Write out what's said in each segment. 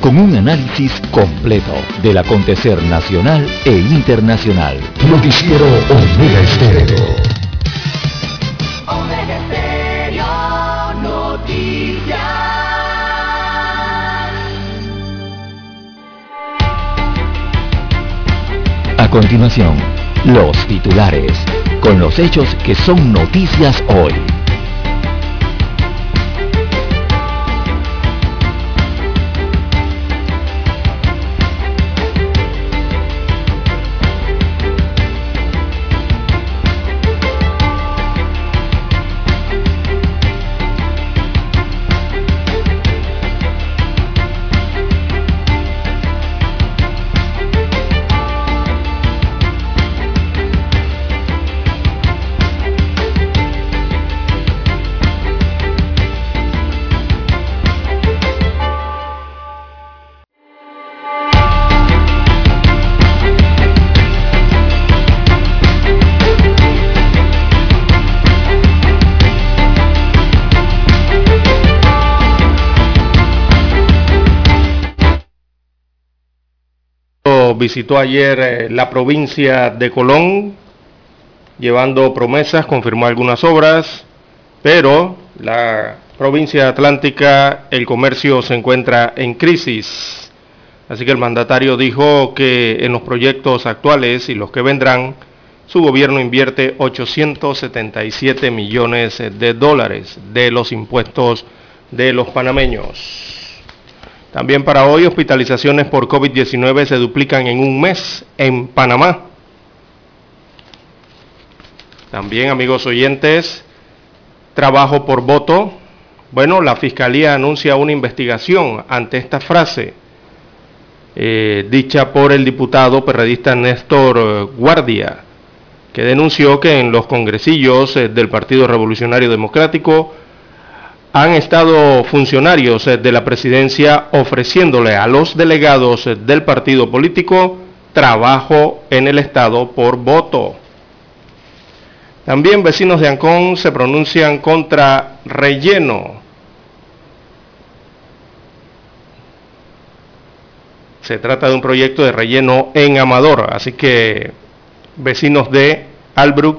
con un análisis completo del acontecer nacional e internacional. Noticiero Omega Estéreo. Omega Estéreo Noticias. A continuación, los titulares, con los hechos que son noticias hoy. Visitó ayer eh, la provincia de Colón, llevando promesas, confirmó algunas obras, pero la provincia atlántica, el comercio se encuentra en crisis. Así que el mandatario dijo que en los proyectos actuales y los que vendrán, su gobierno invierte 877 millones de dólares de los impuestos de los panameños. También para hoy, hospitalizaciones por COVID-19 se duplican en un mes en Panamá. También, amigos oyentes, trabajo por voto. Bueno, la Fiscalía anuncia una investigación ante esta frase, eh, dicha por el diputado perredista Néstor Guardia, que denunció que en los congresillos eh, del Partido Revolucionario Democrático han estado funcionarios eh, de la presidencia ofreciéndole a los delegados eh, del partido político trabajo en el Estado por voto. También vecinos de Ancón se pronuncian contra relleno. Se trata de un proyecto de relleno en Amador, así que vecinos de Albrook,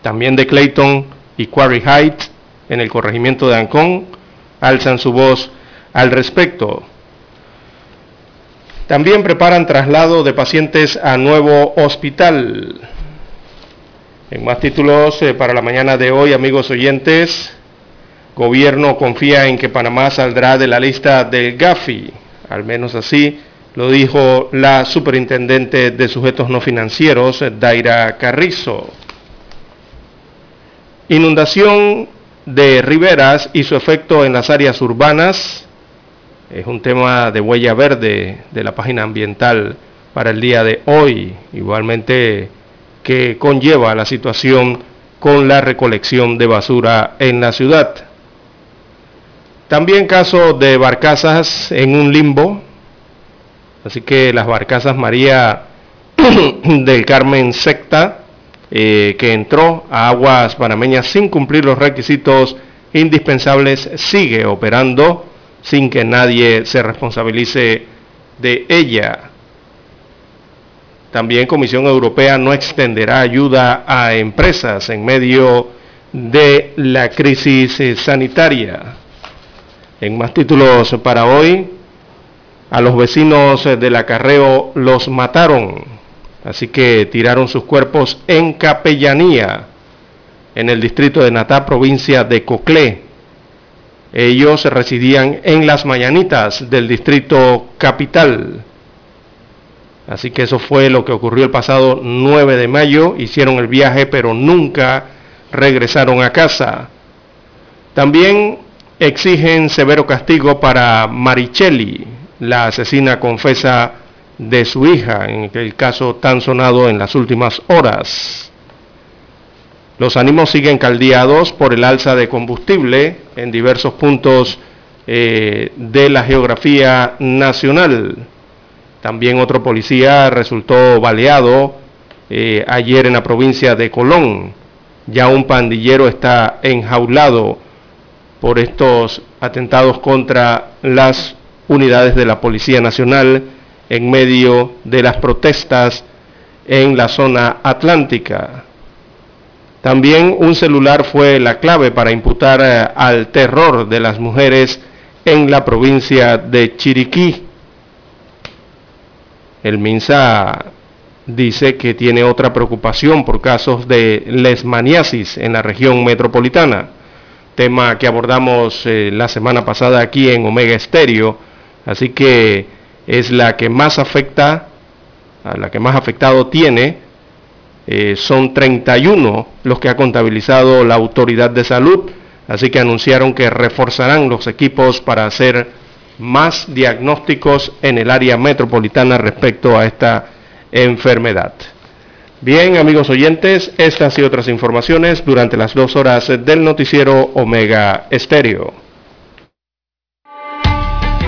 también de Clayton y Quarry Heights en el corregimiento de Ancón alzan su voz al respecto. También preparan traslado de pacientes a nuevo hospital. En más títulos eh, para la mañana de hoy, amigos oyentes, gobierno confía en que Panamá saldrá de la lista del GAFI, al menos así lo dijo la superintendente de sujetos no financieros, Daira Carrizo. Inundación de riberas y su efecto en las áreas urbanas. Es un tema de huella verde de la página ambiental para el día de hoy, igualmente que conlleva la situación con la recolección de basura en la ciudad. También caso de barcazas en un limbo, así que las barcazas María del Carmen Secta eh, que entró a aguas panameñas sin cumplir los requisitos indispensables sigue operando sin que nadie se responsabilice de ella. También Comisión Europea no extenderá ayuda a empresas en medio de la crisis sanitaria. En más títulos para hoy, a los vecinos del acarreo los mataron Así que tiraron sus cuerpos en capellanía en el distrito de Natá, provincia de Coclé. Ellos residían en las mañanitas del distrito capital. Así que eso fue lo que ocurrió el pasado 9 de mayo. Hicieron el viaje pero nunca regresaron a casa. También exigen severo castigo para Marichelli, la asesina confesa de su hija, en el caso tan sonado en las últimas horas. Los ánimos siguen caldeados por el alza de combustible en diversos puntos eh, de la geografía nacional. También otro policía resultó baleado eh, ayer en la provincia de Colón. Ya un pandillero está enjaulado por estos atentados contra las unidades de la Policía Nacional en medio de las protestas en la zona atlántica. También un celular fue la clave para imputar eh, al terror de las mujeres en la provincia de Chiriquí. El MINSA dice que tiene otra preocupación por casos de lesmaniasis en la región metropolitana, tema que abordamos eh, la semana pasada aquí en Omega Estéreo, así que es la que más afecta, a la que más afectado tiene, eh, son 31 los que ha contabilizado la autoridad de salud, así que anunciaron que reforzarán los equipos para hacer más diagnósticos en el área metropolitana respecto a esta enfermedad. Bien, amigos oyentes, estas y otras informaciones durante las dos horas del noticiero Omega Estéreo.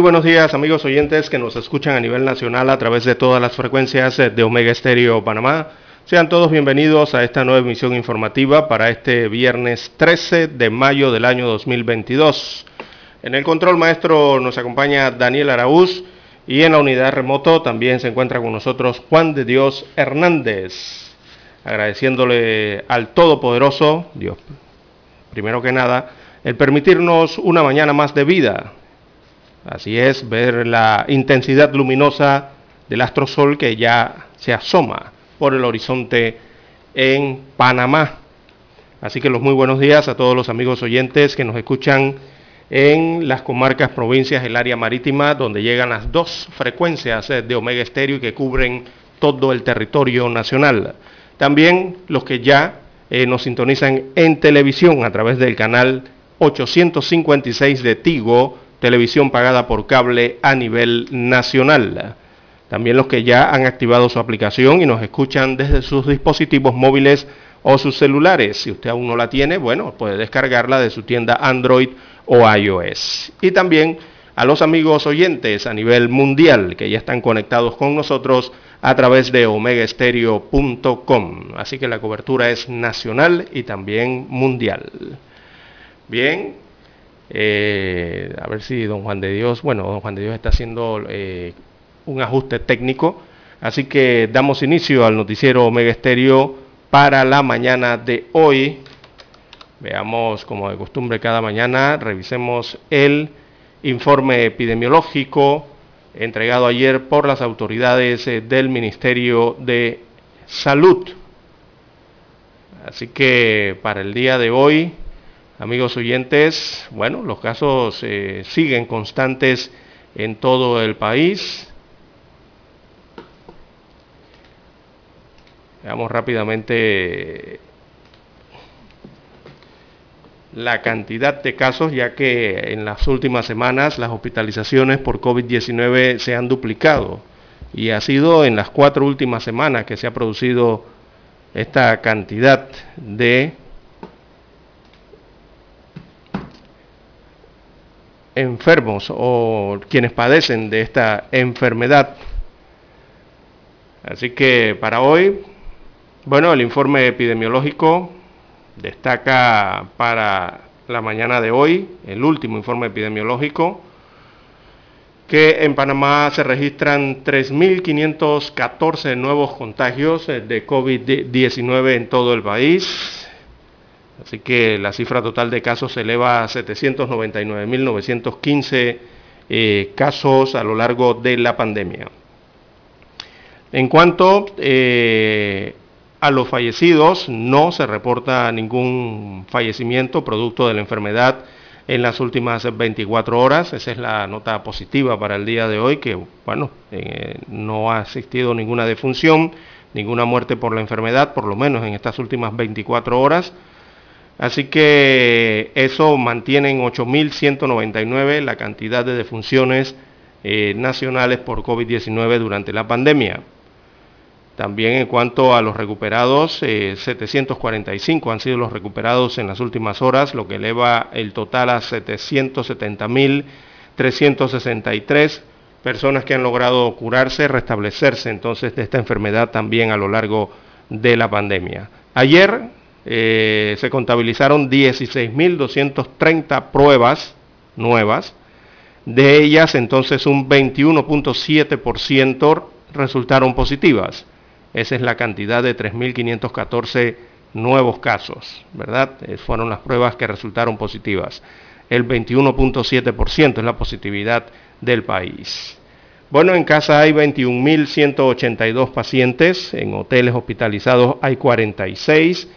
Muy buenos días amigos oyentes que nos escuchan a nivel nacional a través de todas las frecuencias de Omega Estéreo Panamá. Sean todos bienvenidos a esta nueva emisión informativa para este viernes 13 de mayo del año 2022. En el control maestro nos acompaña Daniel Araúz y en la unidad remoto también se encuentra con nosotros Juan de Dios Hernández. Agradeciéndole al Todopoderoso, Dios, primero que nada, el permitirnos una mañana más de vida, Así es, ver la intensidad luminosa del astrosol que ya se asoma por el horizonte en Panamá. Así que los muy buenos días a todos los amigos oyentes que nos escuchan en las comarcas, provincias, el área marítima, donde llegan las dos frecuencias eh, de Omega Estéreo y que cubren todo el territorio nacional. También los que ya eh, nos sintonizan en televisión a través del canal 856 de Tigo, televisión pagada por cable a nivel nacional. También los que ya han activado su aplicación y nos escuchan desde sus dispositivos móviles o sus celulares. Si usted aún no la tiene, bueno, puede descargarla de su tienda Android o iOS. Y también a los amigos oyentes a nivel mundial que ya están conectados con nosotros a través de omegaestereo.com. Así que la cobertura es nacional y también mundial. Bien, eh, a ver si don Juan de Dios, bueno, don Juan de Dios está haciendo eh, un ajuste técnico. Así que damos inicio al noticiero Omega Estéreo para la mañana de hoy. Veamos, como de costumbre, cada mañana revisemos el informe epidemiológico entregado ayer por las autoridades eh, del Ministerio de Salud. Así que para el día de hoy Amigos oyentes, bueno, los casos eh, siguen constantes en todo el país. Veamos rápidamente la cantidad de casos, ya que en las últimas semanas las hospitalizaciones por COVID-19 se han duplicado y ha sido en las cuatro últimas semanas que se ha producido esta cantidad de enfermos o quienes padecen de esta enfermedad. Así que para hoy, bueno, el informe epidemiológico Destaca para la mañana de hoy el último informe epidemiológico que en Panamá se registran 3.514 nuevos contagios de COVID-19 en todo el país. Así que la cifra total de casos se eleva a 799.915 eh, casos a lo largo de la pandemia. En cuanto eh, a los fallecidos, no se reporta ningún fallecimiento producto de la enfermedad en las últimas 24 horas. Esa es la nota positiva para el día de hoy, que bueno, eh, no ha existido ninguna defunción, ninguna muerte por la enfermedad, por lo menos en estas últimas 24 horas. Así que eso mantiene en 8.199 la cantidad de defunciones eh, nacionales por COVID-19 durante la pandemia. También en cuanto a los recuperados, 745 eh, han sido los recuperados en las últimas horas, lo que eleva el total a 770.363 personas que han logrado curarse, restablecerse entonces de esta enfermedad también a lo largo de la pandemia. Ayer eh, se contabilizaron 16.230 pruebas nuevas, de ellas entonces un 21.7% resultaron positivas. Esa es la cantidad de 3.514 nuevos casos, ¿verdad? Eh, fueron las pruebas que resultaron positivas. El 21.7% es la positividad del país. Bueno, en casa hay 21.182 pacientes, en hoteles hospitalizados hay 46.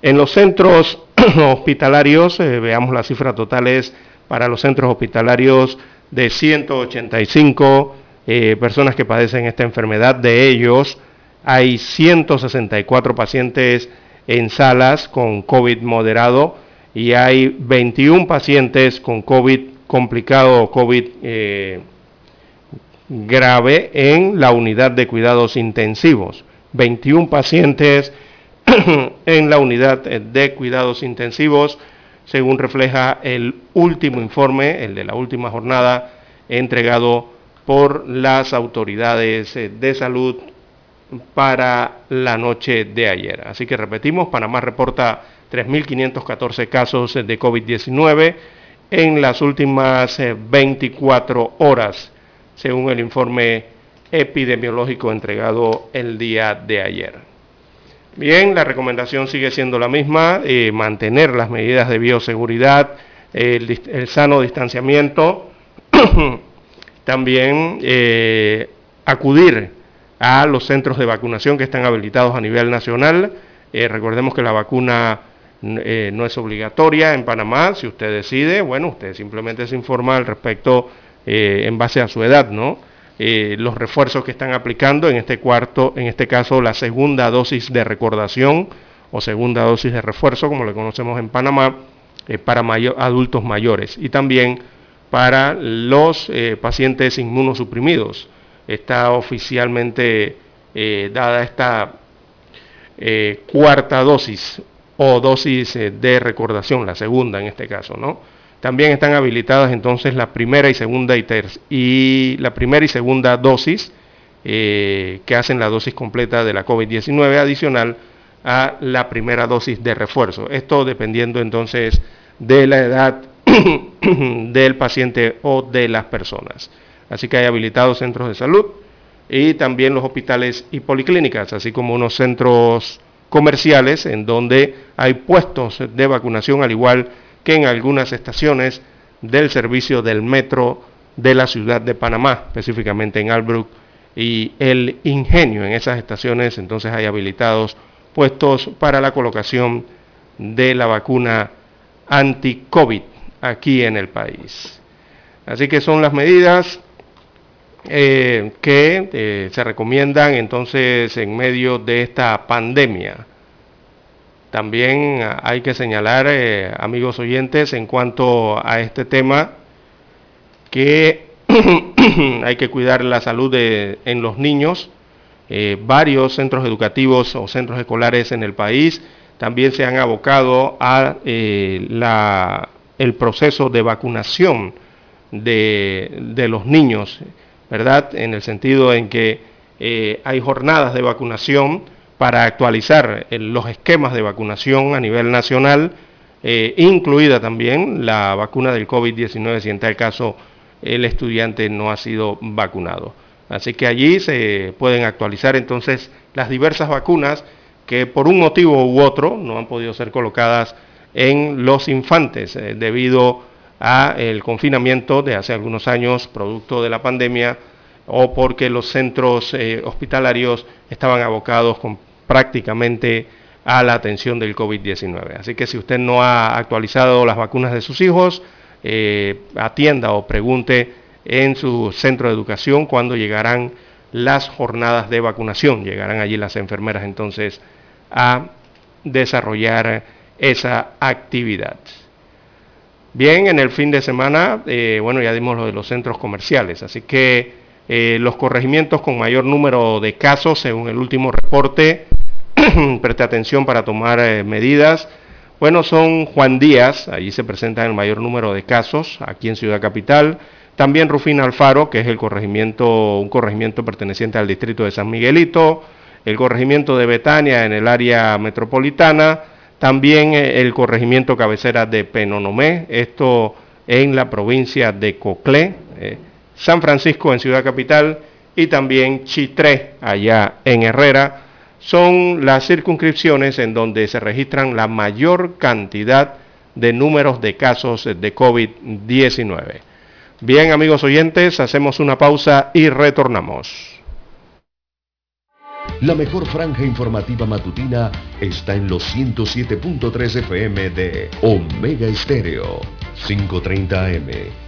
En los centros hospitalarios, eh, veamos las cifras totales para los centros hospitalarios de 185 eh, personas que padecen esta enfermedad, de ellos hay 164 pacientes en salas con COVID moderado y hay 21 pacientes con COVID complicado o COVID eh, grave en la unidad de cuidados intensivos. 21 pacientes en la unidad de cuidados intensivos, según refleja el último informe, el de la última jornada, entregado por las autoridades de salud para la noche de ayer. Así que repetimos, Panamá reporta 3.514 casos de COVID-19 en las últimas 24 eh, horas, según el informe epidemiológico entregado el día de ayer. Bien, la recomendación sigue siendo la misma, eh, mantener las medidas de bioseguridad, el, sano distanciamiento, también eh, acudir a los centros de vacunación que están habilitados a nivel nacional. Eh, recordemos que la vacuna no es obligatoria en Panamá. Si usted decide, bueno, usted simplemente se informa al respecto en base a su edad, ¿no? Los refuerzos que están aplicando, en este cuarto, en este caso la segunda dosis de recordación o segunda dosis de refuerzo, como le conocemos en Panamá, para adultos mayores y también para los pacientes inmunosuprimidos está oficialmente eh, dada esta eh, cuarta dosis o dosis eh, de recordación, la segunda en este caso, ¿no? También están habilitadas entonces la primera y segunda y, y la primera y segunda dosis que hacen la dosis completa de la COVID-19 adicional a la primera dosis de refuerzo. Esto dependiendo entonces de la edad del paciente o de las personas. Así que hay habilitados centros de salud y también los hospitales y policlínicas, así como unos centros comerciales en donde hay puestos de vacunación, al igual que en algunas estaciones del servicio del metro de la ciudad de Panamá, específicamente en Albrook y el Ingenio. En esas estaciones entonces hay habilitados puestos para la colocación de la vacuna anti-COVID aquí en el país. Así que son las medidas eh, que eh, se recomiendan entonces en medio de esta pandemia. También hay que señalar, eh, amigos oyentes, en cuanto a este tema, que hay que cuidar la salud de, en los niños. varios centros educativos o centros escolares en el país también se han abocado a la, el proceso de vacunación de, de los niños ¿verdad? En el sentido en que eh, hay jornadas de vacunación para actualizar los esquemas de vacunación a nivel nacional, incluida también la vacuna del COVID-19 si en tal caso el estudiante no ha sido vacunado. Así que allí se pueden actualizar entonces las diversas vacunas que por un motivo u otro no han podido ser colocadas en los infantes eh, debido al confinamiento de hace algunos años producto de la pandemia o porque los centros eh, hospitalarios estaban abocados prácticamente a la atención del COVID-19. Así que si usted no ha actualizado las vacunas de sus hijos, eh, atienda o pregunte en su centro de educación cuando llegarán las jornadas de vacunación. Llegarán allí las enfermeras entonces a desarrollar esa actividad. Bien, en el fin de semana, eh, bueno, ya dimos lo de los centros comerciales, así que eh, los corregimientos con mayor número de casos, según el último reporte, preste atención para tomar eh, medidas. Bueno, son Juan Díaz, allí se presenta el mayor número de casos, aquí en Ciudad Capital. También Rufina Alfaro, que es el corregimiento, un corregimiento perteneciente al distrito de San Miguelito el corregimiento de Betania en el área metropolitana, también eh, el corregimiento cabecera de Penonomé, esto en la provincia de Coclé, eh, San Francisco en Ciudad Capital y también Chitré allá en Herrera, son las circunscripciones en donde se registran la mayor cantidad de números de casos de COVID-19. Bien amigos oyentes, hacemos una pausa y retornamos. La mejor franja informativa matutina está en los 107.3 FM de Omega Estéreo. 5.30 AM.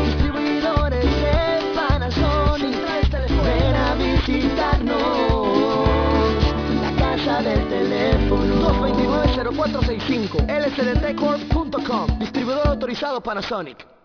229-0465. lsdtcorp.com. Distribuidor autorizado Panasonic.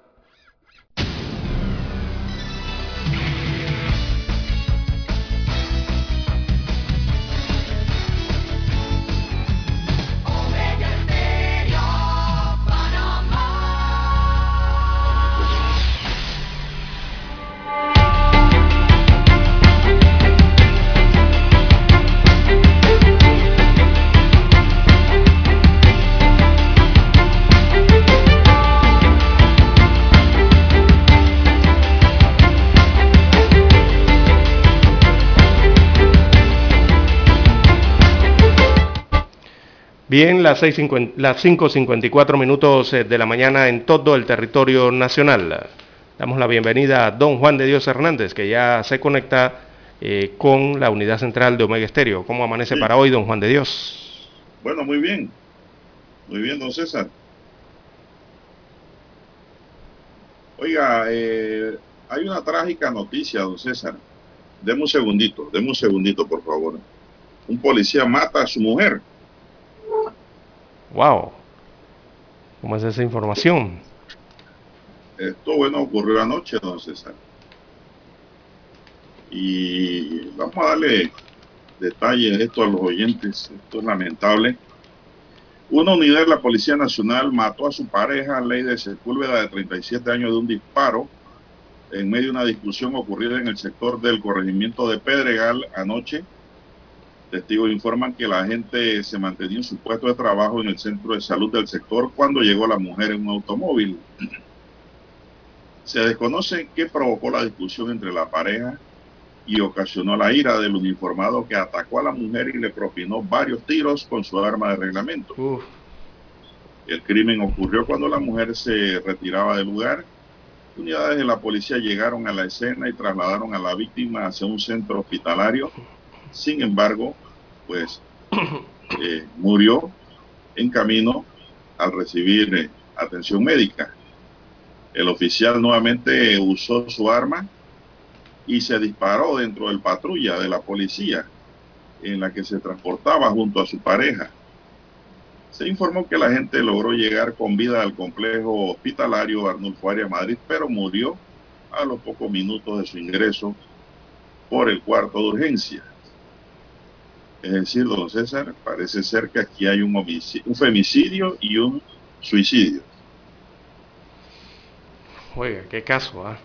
Bien, las 5.54 minutos eh, de la mañana en todo el territorio nacional. Damos la bienvenida a don Juan de Dios Hernández, que ya se conecta eh, con la unidad central de Omega Estéreo. ¿Cómo amanece para hoy, don Juan de Dios? Bueno, muy bien. Muy bien, don César. Oiga, eh, hay una trágica noticia, don César. Deme un segundito, deme un segundito, por favor. Un policía mata a su mujer Wow. ¿Cómo es esa información? Esto, bueno, ocurrió anoche, don César. Y vamos a darle detalles de esto a los oyentes. Esto es lamentable. Una unidad de la Policía Nacional mató a su pareja, Ley de Sepúlveda, de 37 años, de un disparo en medio de una discusión ocurrida en el sector del corregimiento de Pedregal anoche. Testigos informan que la gente se mantenía en su puesto de trabajo en el centro de salud del sector cuando llegó la mujer en un automóvil. Se desconoce qué provocó la discusión entre la pareja y ocasionó la ira del uniformado que atacó a la mujer y le propinó varios tiros con su arma de reglamento. El crimen ocurrió cuando la mujer se retiraba del lugar. Unidades de la policía llegaron a la escena y trasladaron a la víctima hacia un centro hospitalario. Sin embargo, pues eh, murió en camino al recibir eh, atención médica. El oficial nuevamente usó su arma y se disparó dentro del patrulla de la policía en la que se transportaba junto a su pareja. Se informó que la gente logró llegar con vida al complejo hospitalario Arnulfo Arias Madrid, pero murió a los pocos minutos de su ingreso por el cuarto de urgencia. Es decir, don César, parece ser que aquí hay un, un femicidio y un suicidio. Oiga, qué caso, ¿ah?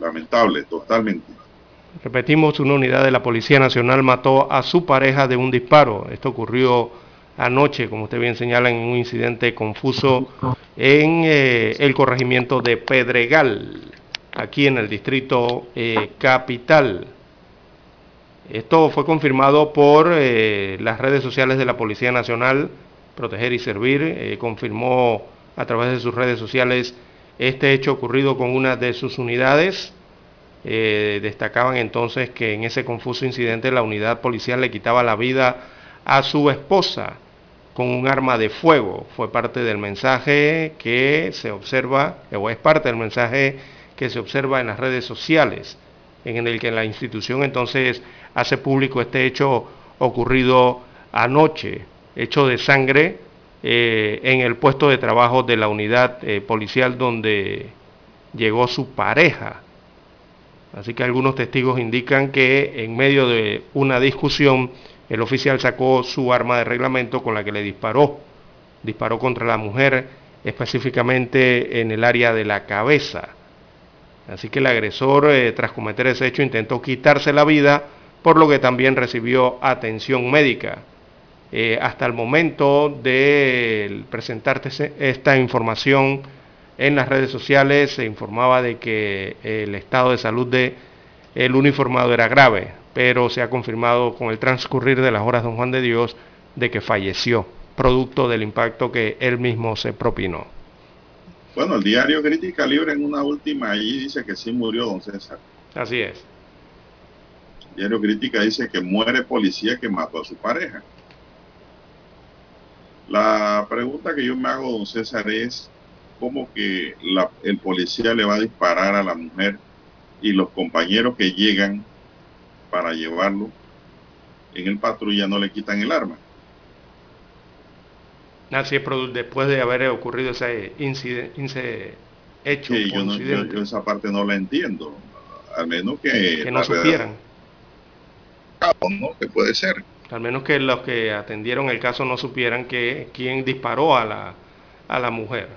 Lamentable, totalmente. Repetimos, una unidad de la Policía Nacional mató a su pareja de un disparo. Esto ocurrió anoche, como usted bien señala, en un incidente confuso en eh, el corregimiento de Pedregal, aquí en el distrito eh, capital. Esto fue confirmado por eh, las redes sociales de la Policía Nacional, Proteger y Servir, confirmó a través de sus redes sociales este hecho ocurrido con una de sus unidades. Eh, destacaban entonces que en ese confuso incidente la unidad policial le quitaba la vida a su esposa con un arma de fuego. Fue parte del mensaje que se observa, o es parte del mensaje que se observa en las redes sociales, en el que la institución entonces hace público este hecho ocurrido anoche, hecho de sangre eh, en el puesto de trabajo de la unidad eh, policial donde llegó su pareja. Así que algunos testigos indican que en medio de una discusión el oficial sacó su arma de reglamento con la que le disparó. Disparó contra la mujer específicamente en el área de la cabeza. Así que el agresor, eh, tras cometer ese hecho, intentó quitarse la vida, por lo que también recibió atención médica. Eh, hasta el momento de presentarte esta información en las redes sociales se informaba de que el estado de salud de el uniformado era grave, pero se ha confirmado con el transcurrir de las horas don Juan de Dios de que falleció, producto del impacto que él mismo se propinó. Bueno, el diario Crítica Libre en una última ahí dice que sí murió don César. Así es. Diario Crítica dice que muere policía que mató a su pareja. La pregunta que yo me hago, don César, es cómo que el policía le va a disparar a la mujer y los compañeros que llegan para llevarlo en el patrulla no le quitan el arma. Así es, después de haber ocurrido ese, incidente, hecho. yo, esa parte no la entiendo. Al menos que... Que no supieran. ¿No? Que puede ser. Al menos que los que atendieron el caso no supieran que quién disparó a la, a la mujer.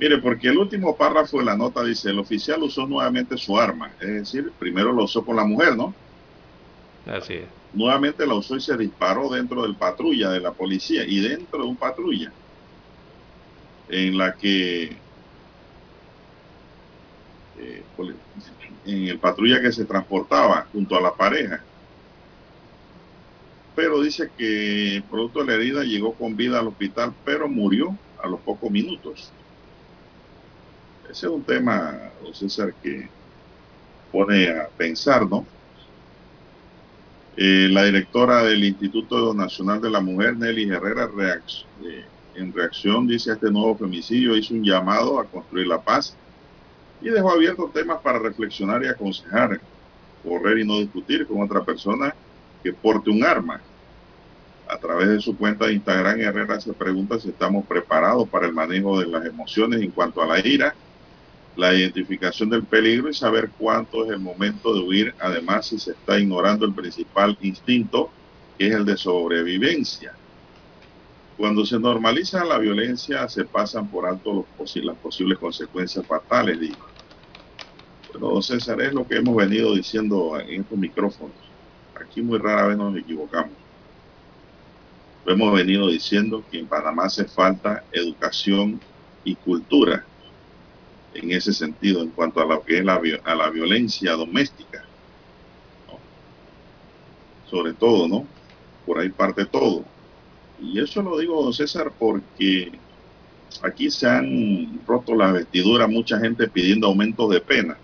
Mire, porque el último párrafo de la nota dice, el oficial usó nuevamente su arma. Es decir, primero lo usó con la mujer, ¿no? Así es. Nuevamente la usó y se disparó dentro del patrulla de la policía y dentro de un patrulla en la que eh, en el patrulla que se transportaba junto a la pareja pero dice que producto de la herida llegó con vida al hospital, pero murió a los pocos minutos. Ese es un tema, don César, que pone a pensar, ¿no? Eh, la directora del Instituto Nacional de la Mujer, Nelly Herrera, eh, en reacción, dice a este nuevo femicidio, hizo un llamado a construir la paz y dejó abiertos temas para reflexionar y aconsejar, correr y no discutir con otra persona que porte un arma. A través de su cuenta de Instagram, Herrera se pregunta si estamos preparados para el manejo de las emociones en cuanto a la ira, la identificación del peligro y saber cuánto es el momento de huir, además si se está ignorando el principal instinto, que es el de sobrevivencia. Cuando se normaliza la violencia, se pasan por alto las posibles consecuencias fatales, dijo. Bueno, César, es lo que hemos venido diciendo en estos micrófonos. Aquí muy rara vez nos equivocamos. Lo hemos venido diciendo que en Panamá hace falta educación y cultura en ese sentido, en cuanto a lo que es la, a la violencia doméstica. Sobre todo, ¿no? Por ahí parte todo y eso lo digo, don César, porque aquí se han roto la vestidura mucha gente pidiendo aumento de pena.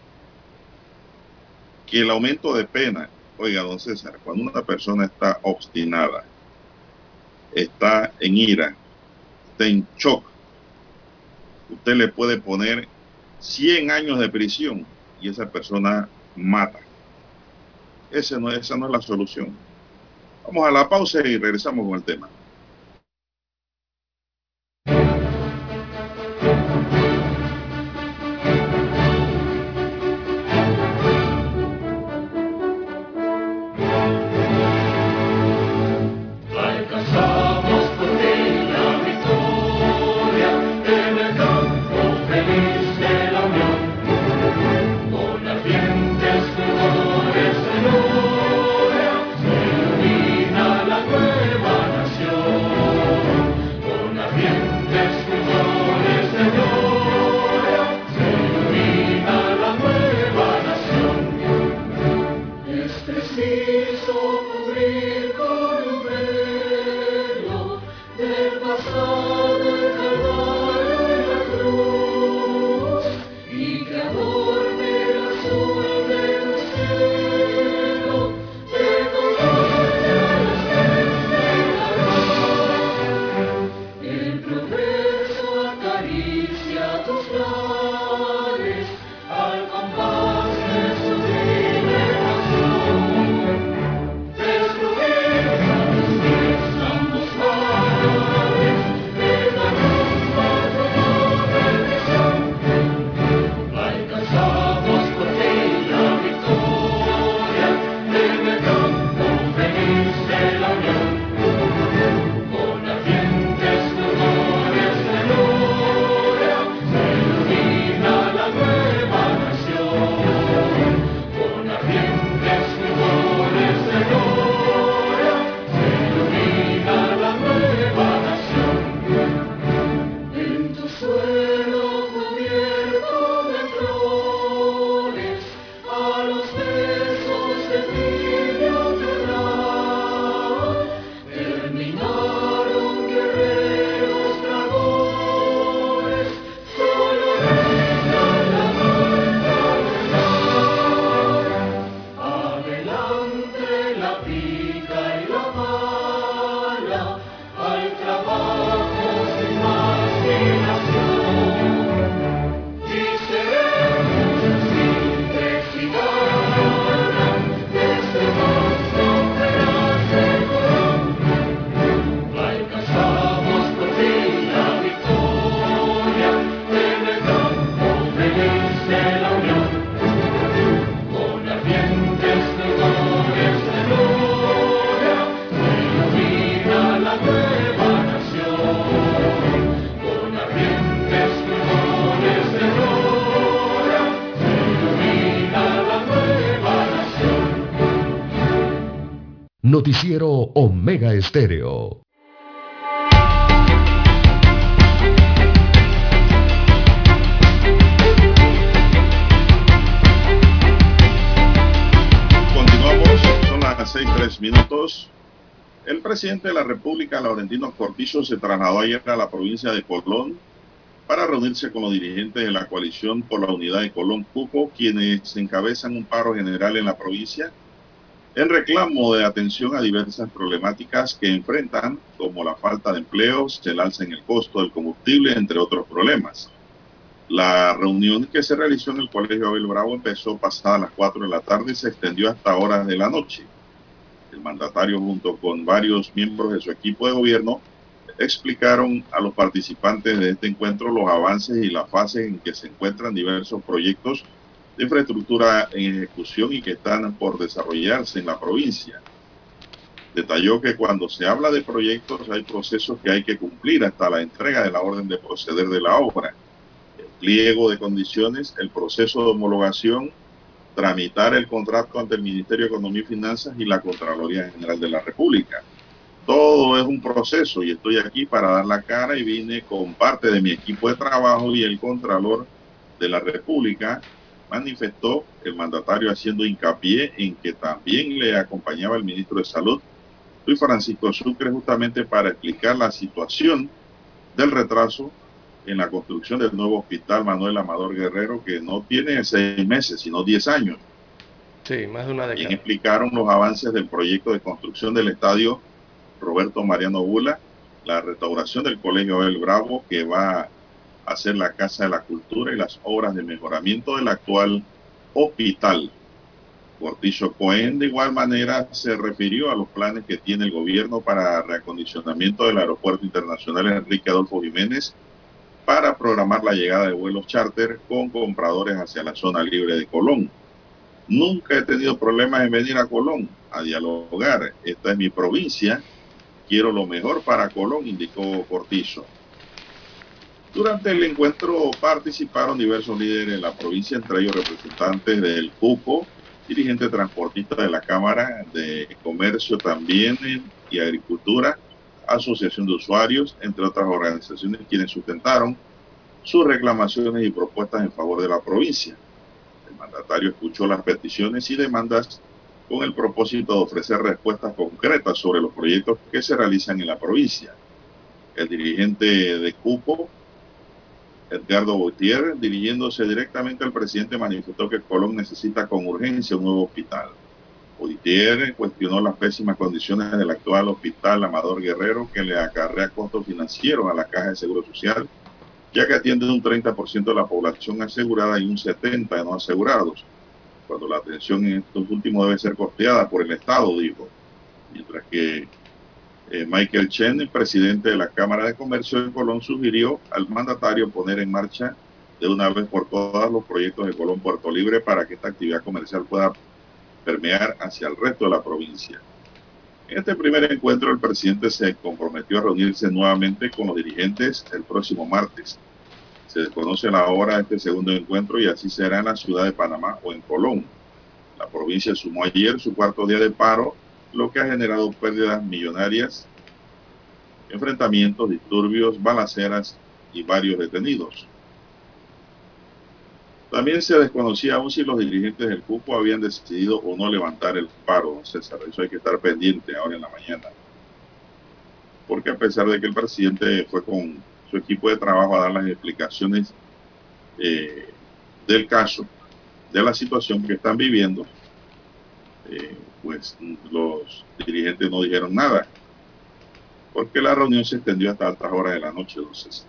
Que el aumento de pena, oiga, don César, cuando una persona está obstinada, está en ira, está en shock, usted le puede poner 100 años de prisión y esa persona mata. Ese no, esa no es la solución. Vamos a la pausa y regresamos con el tema. Omega Estéreo. Continuamos, son las seis tres minutos. El presidente de la República, Laurentino Cortizo, se trasladó ayer a la provincia de Colón para reunirse con los dirigentes de la coalición por la unidad de Colón Cuco, quienes encabezan un paro general en la provincia en reclamo de atención a diversas problemáticas que enfrentan, como la falta de empleos, el alza en el costo del combustible, entre otros problemas. La reunión que se realizó en el Colegio Abel Bravo empezó pasadas las 4 de la tarde y se extendió hasta horas de la noche. El mandatario junto con varios miembros de su equipo de gobierno explicaron a los participantes de este encuentro los avances y la fase en que se encuentran diversos proyectos de infraestructura en ejecución y que están por desarrollarse en la provincia. Detalló que cuando se habla de proyectos hay procesos que hay que cumplir hasta la entrega de la orden de proceder de la obra. El pliego de condiciones, el proceso de homologación, tramitar el contrato ante el Ministerio de Economía y Finanzas y la Contraloría General de la República. Todo es un proceso y estoy aquí para dar la cara y vine con parte de mi equipo de trabajo y el Contralor de la República manifestó el mandatario haciendo hincapié en que también le acompañaba el ministro de Salud, Luis Francisco Sucre, justamente para explicar la situación del retraso en la construcción del nuevo hospital Manuel Amador Guerrero, que no tiene seis meses, sino diez años. Sí, más de una década. Y explicaron los avances del proyecto de construcción del estadio Roberto Mariano Bula, la restauración del Colegio El Bravo, que va hacer la Casa de la Cultura y las obras de mejoramiento del actual hospital. Cortizo Cohen de igual manera se refirió a los planes que tiene el gobierno para reacondicionamiento del Aeropuerto Internacional Enrique Adolfo Jiménez para programar la llegada de vuelos charter con compradores hacia la zona libre de Colón. Nunca he tenido problemas en venir a Colón a dialogar. Esta es mi provincia. Quiero lo mejor para Colón, indicó Cortizo. Durante el encuentro participaron diversos líderes de la provincia, entre ellos representantes del CUCO, dirigente transportista de la Cámara de Comercio también y Agricultura, Asociación de Usuarios, entre otras organizaciones quienes sustentaron sus reclamaciones y propuestas en favor de la provincia. El mandatario escuchó las peticiones y demandas con el propósito de ofrecer respuestas concretas sobre los proyectos que se realizan en la provincia. El dirigente de CUPO, Edgardo Gutiérrez, dirigiéndose directamente al presidente, manifestó que Colón necesita con urgencia un nuevo hospital. Gutiérrez cuestionó las pésimas condiciones del actual hospital Amador Guerrero que le acarrea costos financieros a la Caja de Seguro Social, ya que atiende un 30% de la población asegurada y un 70% de no asegurados, cuando la atención en estos últimos debe ser costeada por el Estado, dijo. Mientras que eh, Michael Chen, el presidente de la Cámara de Comercio de Colón, sugirió al mandatario poner en marcha de una vez por todas los proyectos de Colón Puerto Libre para que esta actividad comercial pueda permear hacia el resto de la provincia. En este primer encuentro, el presidente se comprometió a reunirse nuevamente con los dirigentes el próximo martes. Se desconoce la hora de este segundo encuentro y así será en la ciudad de Panamá o en Colón. La provincia sumó ayer su cuarto día de paro, lo que ha generado pérdidas millonarias, enfrentamientos, disturbios, balaceras y varios detenidos. También se desconocía aún si los dirigentes del cupo habían decidido o no levantar el paro, César. Eso hay que estar pendiente ahora en la mañana. Porque a pesar de que el presidente fue con su equipo de trabajo a dar las explicaciones eh, del caso, de la situación que están viviendo, eh, pues los dirigentes no dijeron nada. Porque la reunión se extendió hasta altas horas de la noche, entonces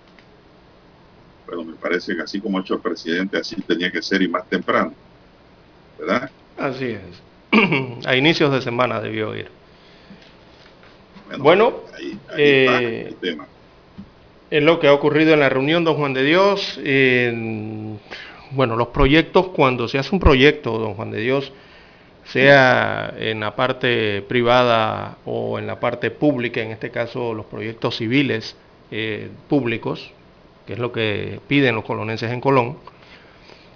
pero me parece que así como ha hecho el presidente, así tenía que ser y más temprano. ¿Verdad? Así es. A inicios de semana debió ir. Bueno, ahí, eh, el tema. Es lo que ha ocurrido en la reunión, don Juan de Dios. bueno, los proyectos, cuando se hace un proyecto, don Juan de Dios, sea en la parte privada o en la parte pública, en este caso los proyectos civiles eh, públicos, que es lo que piden los colonenses en Colón.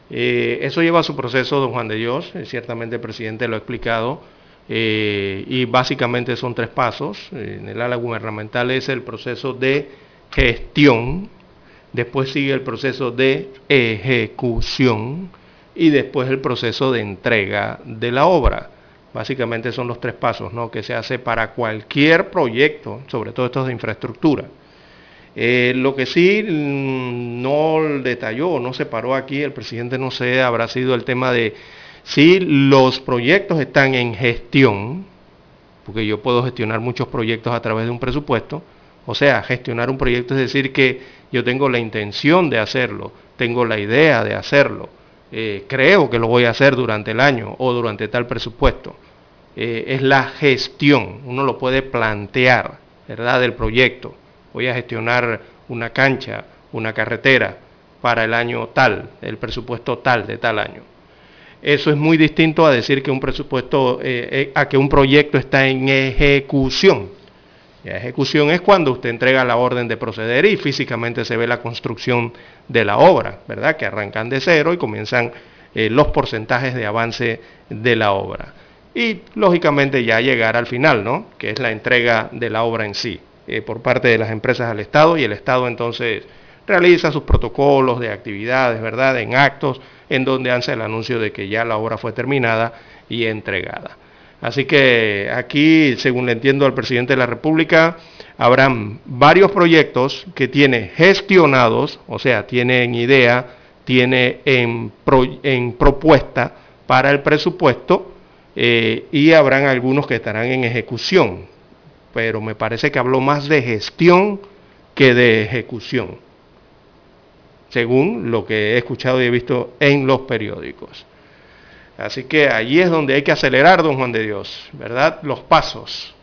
Eh, eso lleva a su proceso, don Juan de Dios, eh, ciertamente el presidente lo ha explicado, y básicamente son tres pasos. En el ala gubernamental es el proceso de gestión, después sigue el proceso de ejecución y después el proceso de entrega de la obra. Básicamente son los tres pasos ¿no? que se hace para cualquier proyecto, sobre todo estos de infraestructura. Eh, lo que sí mm, no detalló, no separó aquí, el presidente no sé, habrá sido el tema de si los proyectos están en gestión, porque yo puedo gestionar muchos proyectos a través de un presupuesto, o sea, gestionar un proyecto es decir que yo tengo la intención de hacerlo, tengo la idea de hacerlo, eh, creo que lo voy a hacer durante el año o durante tal presupuesto. Eh, es la gestión, uno lo puede plantear, ¿verdad?, del proyecto voy a gestionar una cancha, una carretera para el año tal, el presupuesto tal de tal año. eso es muy distinto a decir que un presupuesto, eh, eh, a que un proyecto está en ejecución. La ejecución es cuando usted entrega la orden de proceder y físicamente se ve la construcción de la obra, ¿verdad? Que arrancan de cero y comienzan eh, los porcentajes de avance de la obra. Y lógicamente ya llegar al final, ¿no? Que es la entrega de la obra en sí, por parte de las empresas al Estado y el Estado entonces realiza sus protocolos de actividades, ¿verdad? En actos en donde hace el anuncio de que ya la obra fue terminada y entregada. Así que aquí, según le entiendo al presidente de la República, habrán varios proyectos que tiene gestionados, o sea, tiene en idea, tiene en, propuesta para el presupuesto eh, y habrán algunos que estarán en ejecución. Pero me parece que habló más de gestión que de ejecución según lo que he escuchado y he visto en los periódicos. Así que allí es donde hay que acelerar, don Juan de Dios, ¿verdad? Los pasos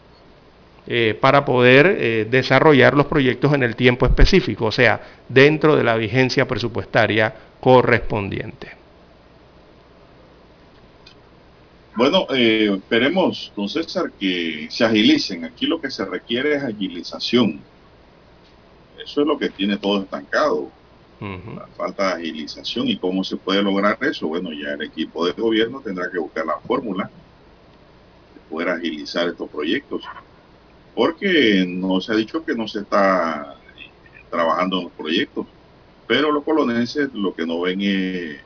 eh, para poder eh, desarrollar los proyectos en el tiempo específico, o sea, dentro de la vigencia presupuestaria correspondiente. Bueno, eh, esperemos, don César, que se agilicen. Aquí lo que se requiere es agilización. Eso es lo que tiene todo estancado la falta de agilización y cómo se puede lograr eso. Bueno, ya el equipo de gobierno tendrá que buscar la fórmula de poder agilizar estos proyectos, porque no se ha dicho que no se está trabajando en los proyectos, pero los colonenses lo que no ven es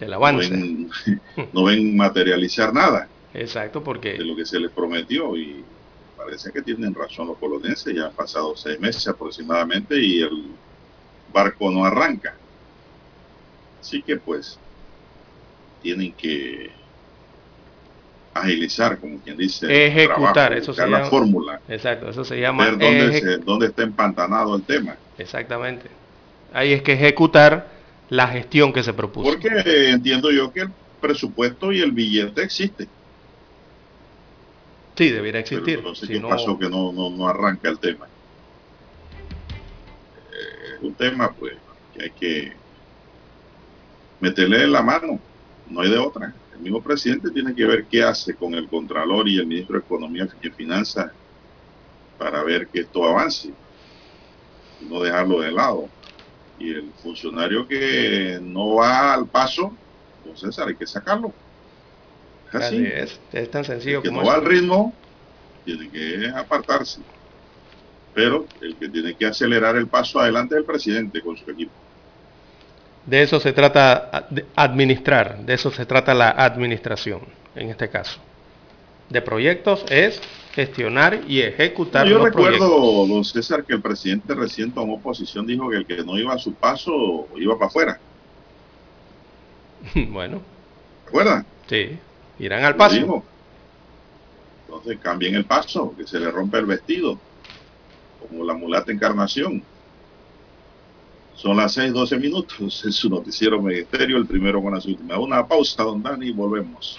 el avance. No ven, materializar nada. Exacto, porque de lo que se les prometió y parece que tienen razón los colonenses. Ya han pasado seis meses aproximadamente y el barco no arranca. Así que pues tienen que agilizar, como quien dice, ejecutar, eso se la fórmula. Exacto, eso se llama ver dónde, está empantanado el tema. Exactamente. Ahí es que ejecutar la gestión que se propuso. Porque entiendo yo que el presupuesto y el billete existe. Sí, debería existir. no sé qué pasó que no, no, no arranca el tema un tema pues que hay que meterle la mano, no hay de otra. El mismo presidente tiene que ver qué hace con el Contralor y el ministro de Economía y Finanzas para ver que esto avance no dejarlo de lado. Y el funcionario que no va al paso, entonces hay que sacarlo. Es tan sencillo que no va al ritmo, tiene que apartarse pero el que tiene que acelerar el paso adelante es el presidente con su equipo. De eso se trata administrar, de eso se trata la administración en este caso. De proyectos es gestionar y ejecutar Yo recuerdo, don César, que el presidente recién tomó posición, dijo que el que no iba a su paso iba para afuera. bueno. ¿Recuerda? Sí, irán al paso. Entonces cambien el paso, que se le rompe el vestido como la mulata encarnación. Son las 6:12 minutos en su noticiero Ministerio, el primero con las últimas. Una pausa, don Dani, y volvemos.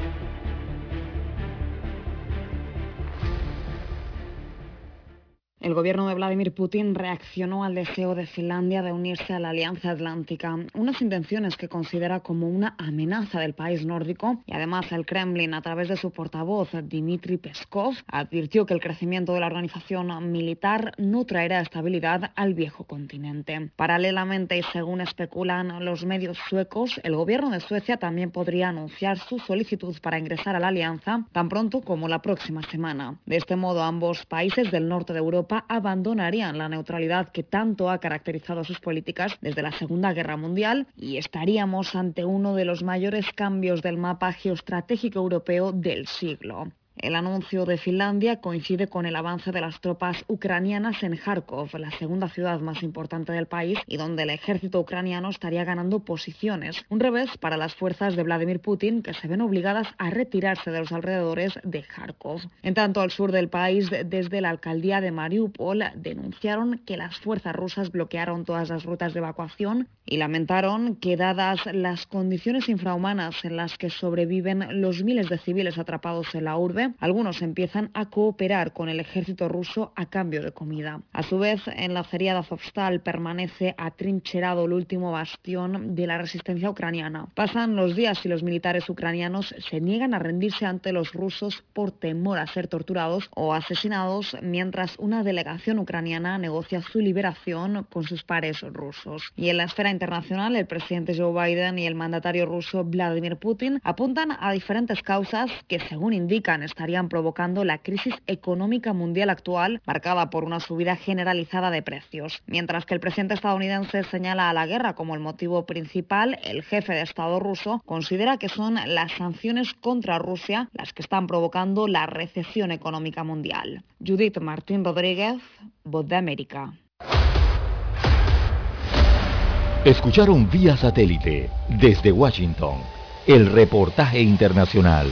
El gobierno de Vladimir Putin reaccionó al deseo de Finlandia de unirse a la Alianza Atlántica, unas intenciones que considera como una amenaza del país nórdico y además el Kremlin, a través de su portavoz Dmitry Peskov, advirtió que el crecimiento de la organización militar no traerá estabilidad al viejo continente. Paralelamente y según especulan los medios suecos, el gobierno de Suecia también podría anunciar su solicitud para ingresar a la alianza tan pronto como la próxima semana. De este modo, ambos países del norte de Europa abandonarían la neutralidad que tanto ha caracterizado sus políticas desde la Segunda Guerra Mundial y estaríamos ante uno de los mayores cambios del mapa geoestratégico europeo del siglo. El anuncio de Finlandia coincide con el avance de las tropas ucranianas en Kharkov, la segunda ciudad más importante del país y donde el ejército ucraniano estaría ganando posiciones. Un revés para las fuerzas de Vladimir Putin que se ven obligadas a retirarse de los alrededores de Kharkov. En tanto, al sur del país, desde la alcaldía de Mariupol, denunciaron que las fuerzas rusas bloquearon todas las rutas de evacuación y lamentaron que dadas las condiciones infrahumanas en las que sobreviven los miles de civiles atrapados en la urbe, algunos empiezan a cooperar con el ejército ruso a cambio de comida. A su vez, en la acería de permanece atrincherado el último bastión de la resistencia ucraniana. Pasan los días y los militares ucranianos se niegan a rendirse ante los rusos por temor a ser torturados o asesinados, mientras una delegación ucraniana negocia su liberación con sus pares rusos. Y en la esfera internacional, el presidente Joe Biden y el mandatario ruso Vladimir Putin apuntan a diferentes causas que, según indican, estarían provocando la crisis económica mundial actual, marcada por una subida generalizada de precios. Mientras que el presidente estadounidense señala a la guerra como el motivo principal, el jefe de Estado ruso considera que son las sanciones contra Rusia las que están provocando la recesión económica mundial. Judith Martín Rodríguez, Voz de América. Escucharon vía satélite desde Washington el reportaje internacional.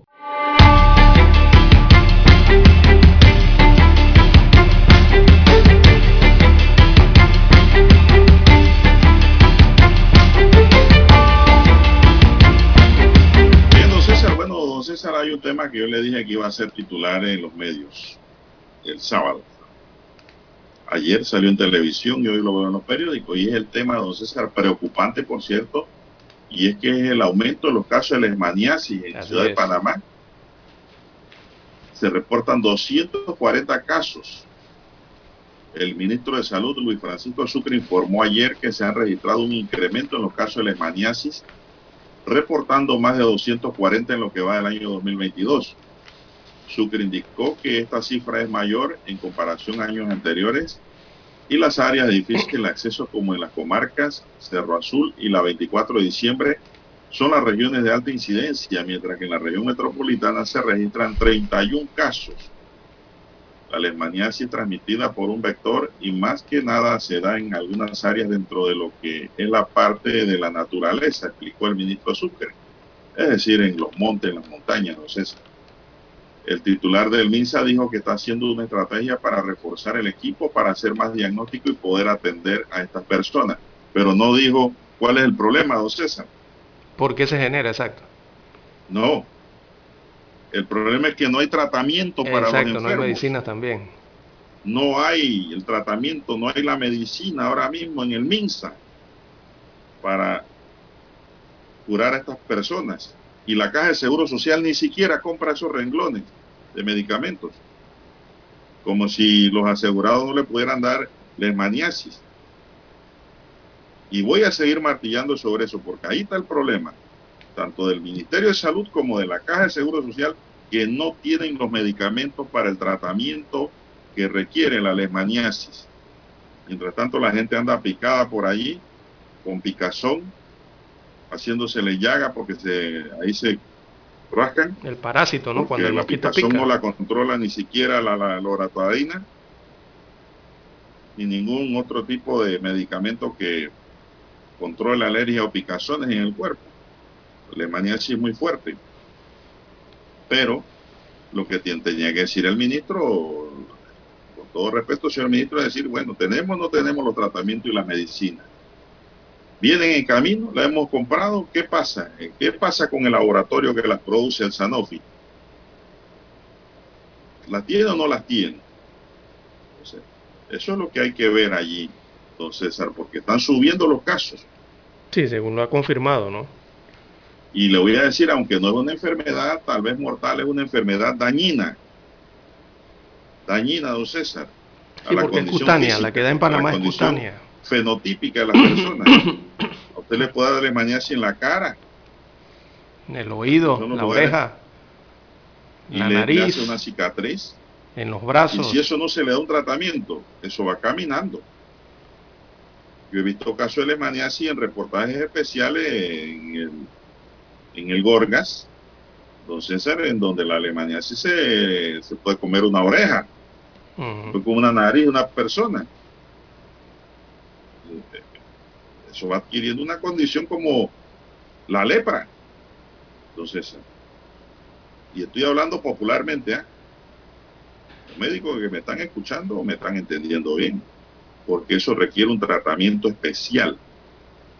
César, hay un tema que yo le dije que iba a ser titular en los medios el sábado. Ayer salió en televisión y hoy lo veo en los periódicos y es el tema, don César, preocupante, por cierto, y es que es el aumento de los casos de lesmaniasis en la ciudad de Panamá. Se reportan 240 casos. El ministro de Salud, Luis Francisco Sucre, informó ayer que se ha registrado un incremento en los casos de lesmaniasis, reportando más de 240 en lo que va del año 2022. Sucre indicó que esta cifra es mayor en comparación a años anteriores y las áreas de difícil acceso como en las comarcas Cerro Azul y la 24 de diciembre son las regiones de alta incidencia, mientras que en la región metropolitana se registran 31 casos. La leishmaniasis transmitida por un vector y más que nada se da en algunas áreas dentro de lo que es la parte de la naturaleza, explicó el ministro Sucre. Es decir, en los montes, en las montañas, no sé. El titular del MINSA dijo que está haciendo una estrategia para reforzar el equipo, para hacer más diagnóstico y poder atender a estas personas. Pero no dijo cuál es el problema, don César. ¿Por qué se genera? Exacto. No. El problema es que no hay tratamiento para Exacto, los enfermos. no hay medicinas también. No hay el tratamiento, no hay la medicina ahora mismo en el MINSA para curar a estas personas. Y la Caja de Seguro Social ni siquiera compra esos renglones de medicamentos. Como si los asegurados no le pudieran dar lesmaniasis. Y voy a seguir martillando sobre eso, porque ahí está el problema, tanto del Ministerio de Salud como de la Caja de Seguro Social, que no tienen los medicamentos para el tratamiento que requiere la lesmaniasis. Mientras tanto, la gente anda picada por allí, con picazón, haciéndosele llaga porque se, ahí se rascan. El parásito, ¿no? Cuando el la picazón pica. no la controla ni siquiera la, la loratadina ni ningún otro tipo de medicamento que controle alergia o picazones en el cuerpo. La leishmaniasis es muy fuerte. Pero lo que tenía que decir el ministro, don todo respeto, señor ministro, es decir, bueno, tenemos o no tenemos los tratamientos y la medicina. Vienen en camino, la hemos comprado, ¿qué pasa? ¿Qué pasa con el laboratorio que las produce el Sanofi? ¿Las tiene o no las tiene? eso es lo que hay que ver allí, don César, porque están subiendo los casos. Sí, según lo ha confirmado, ¿no? Y le voy a decir, aunque no es una enfermedad tal vez mortal, es una enfermedad dañina. Dañina, don César. Sí, porque es cutánea, la que da en Panamá es cutánea. Fenotípica de las personas. a usted le puede dar maniasis en la cara. En el oído, la oreja, y la le, nariz. hace una cicatriz en los brazos. Y si eso no se le da un tratamiento, eso va caminando. Yo he visto casos de lemaniasis en reportajes especiales en el, en el Gorgas, don César, en donde la alemaniasis se, se puede comer una oreja, uh con una nariz una persona. Eso va adquiriendo una condición como la lepra, don César. Y estoy hablando popularmente, ¿eh? médicos que me están escuchando me están entendiendo bien, porque eso requiere un tratamiento especial.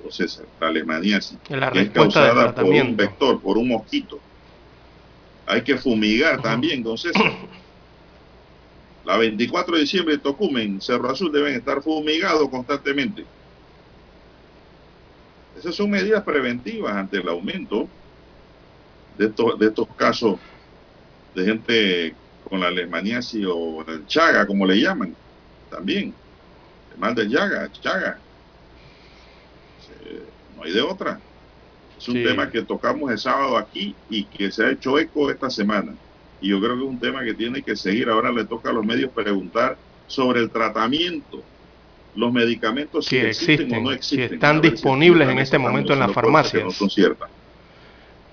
Entonces, la alemaniasis es causada por un vector, por un mosquito. Hay que fumigar también, entonces. La 24 de diciembre, Tocumen, Cerro Azul deben estar fumigados constantemente. Esas son medidas preventivas ante el aumento de estos, de estos casos de gente con la alemaniasis o el chaga, como le llaman, también. El mal de llaga, chaga. No hay de otra. Es un tema que tocamos el sábado aquí y que se ha hecho eco esta semana. Y yo creo que es un tema que tiene que seguir. Ahora le toca a los medios preguntar sobre el tratamiento, los medicamentos si, existen, o no existen. Si están disponibles en este momento en las farmacias. No son ciertas.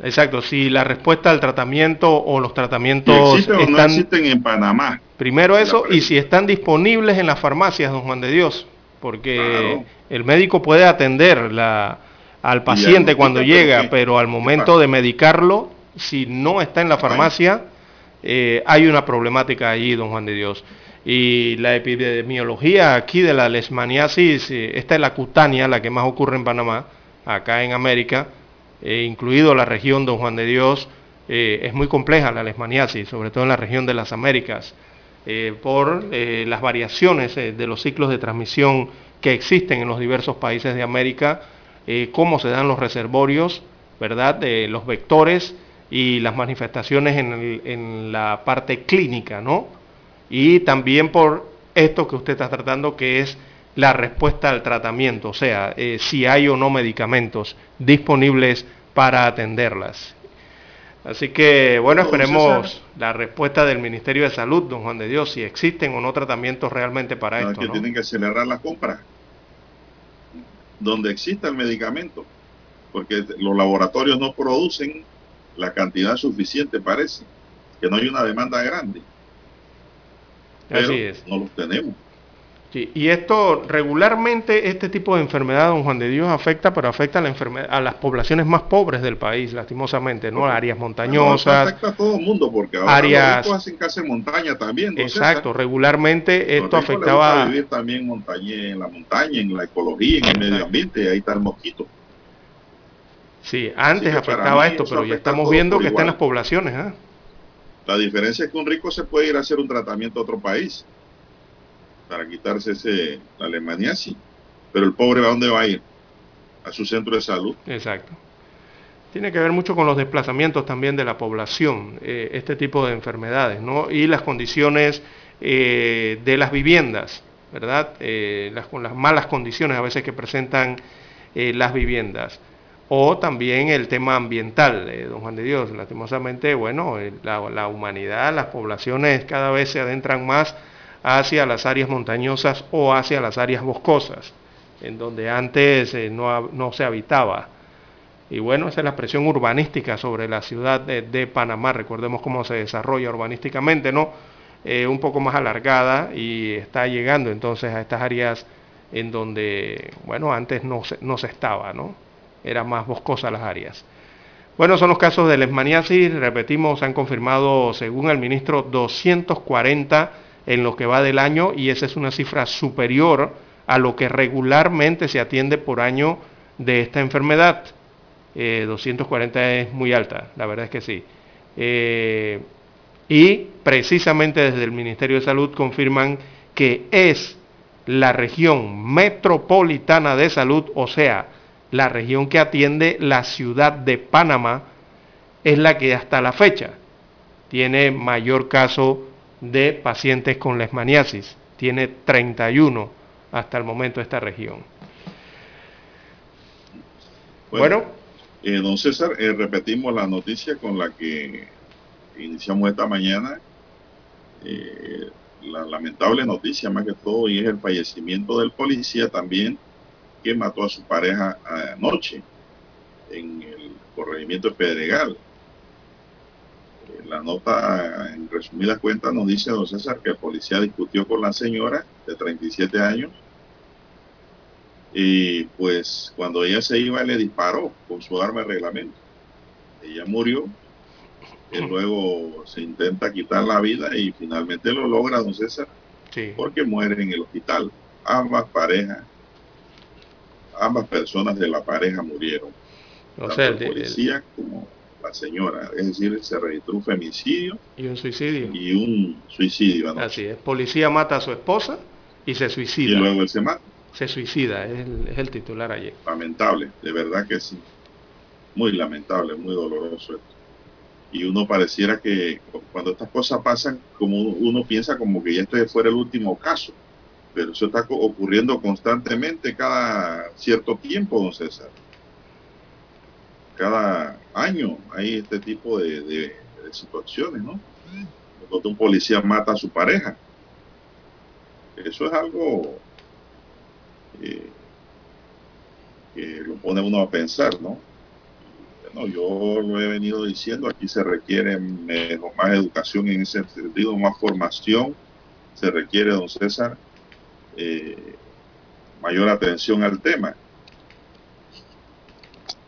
Exacto, si la respuesta al tratamiento o los tratamientos existen están, o no existen en Panamá. Primero eso, y si están disponibles en las farmacias, don Juan de Dios, porque el médico puede atender la, al paciente cuando llega, pero al momento de medicarlo, si no está en la farmacia, eh, hay una problemática allí, don Juan de Dios. Y la epidemiología aquí de la lesmaniasis, eh, esta es la cutánea, la que más ocurre en Panamá, acá en América, eh, incluido la región Don Juan de Dios, eh, es muy compleja la lesmaniasis, sobre todo en la región de las Américas, por las variaciones de los ciclos de transmisión que existen en los diversos países de América, cómo se dan los reservorios, ¿verdad?, de los vectores y las manifestaciones en, en la parte clínica, ¿no? Y también por esto que usted está tratando, que es la respuesta al tratamiento, o sea, eh, si hay o no medicamentos disponibles para atenderlas. Así que, bueno, esperemos la respuesta del Ministerio de Salud, don Juan de Dios, si existen o no tratamientos realmente para esto. que tienen que acelerar la compra, donde exista el medicamento, porque los laboratorios no producen la cantidad suficiente, parece, que no hay una demanda grande. Así es. no los tenemos y esto regularmente, este tipo de enfermedad, don Juan de Dios, afecta, pero afecta a, la a las poblaciones más pobres del país, lastimosamente, ¿no? Áreas montañosas. afecta a todo el mundo, porque ahora áreas, los hacen casa en montaña también. exacto, regularmente esto afectaba... vivir también montaña, en la montaña, en la ecología, en el medio ambiente, ahí está el mosquito. Sí, antes afectaba esto, pero ya estamos viendo que está en las poblaciones. ¿eh? La diferencia es que un rico se puede ir a hacer un tratamiento a otro país para quitarse ese, la alemaniasis. Pero el pobre, ¿a dónde va a ir? A su centro de salud. Exacto. Tiene que ver mucho con los desplazamientos también de la población, eh, este tipo de enfermedades, ¿no? Y las condiciones eh, de las viviendas, ¿verdad? Eh, las, con las malas condiciones a veces que presentan las viviendas. O también el tema ambiental, don Juan de Dios. Lastimosamente, bueno, la humanidad, las poblaciones cada vez se adentran más hacia las áreas montañosas o hacia las áreas boscosas, en donde antes eh, no, se habitaba. Y bueno, esa es la presión urbanística sobre la ciudad de, Panamá. Recordemos cómo se desarrolla urbanísticamente, ¿no? Eh, un poco más alargada y está llegando entonces a estas áreas en donde, bueno, antes no se, no se estaba, ¿no? Eran más boscosas las áreas. Bueno, son los casos de lesmaniasis, repetimos, han confirmado, según el ministro, 240 en lo que va del año y esa es una cifra superior a lo que regularmente se atiende por año de esta enfermedad. 240 eh, es muy alta, la verdad es que sí. Eh, y precisamente desde el Ministerio de Salud confirman que es la región metropolitana de salud, o sea, la región que atiende la ciudad de Panamá, es la que hasta la fecha tiene mayor caso de pacientes con lesmaniasis. Tiene 31 hasta el momento esta región. Bueno, eh, don César, eh, repetimos la noticia con la que iniciamos esta mañana. Eh, la lamentable noticia más que todo y es el fallecimiento del policía también que mató a su pareja anoche en el corregimiento de Pedregal. La nota, en resumidas cuentas, nos dice don César que el policía discutió con la señora de 37 años y pues cuando ella se iba le disparó con su arma de reglamento. Ella murió y luego se intenta quitar la vida y finalmente lo logra don César porque muere en el hospital. Ambas parejas, ambas personas de la pareja murieron. O sea, el policía como la señora. Es decir, se registró un femicidio. Y un suicidio. Y un suicidio. Así es. Policía mata a su esposa y se suicida. Y luego él se mata. Se suicida, es el, es el titular ayer. Lamentable, de verdad que sí. Muy lamentable, muy doloroso esto. Y uno pareciera que cuando estas cosas pasan, como uno piensa como que ya este fuera el último caso. Pero eso está ocurriendo constantemente cada cierto tiempo, don César cada año hay este tipo de, situaciones, ¿no? Cuando un policía mata a su pareja. Eso es algo eh, que lo pone uno a pensar, ¿no? Bueno, yo lo he venido diciendo, aquí se requiere más educación en ese sentido, más formación, se requiere, don César, eh, mayor atención al tema.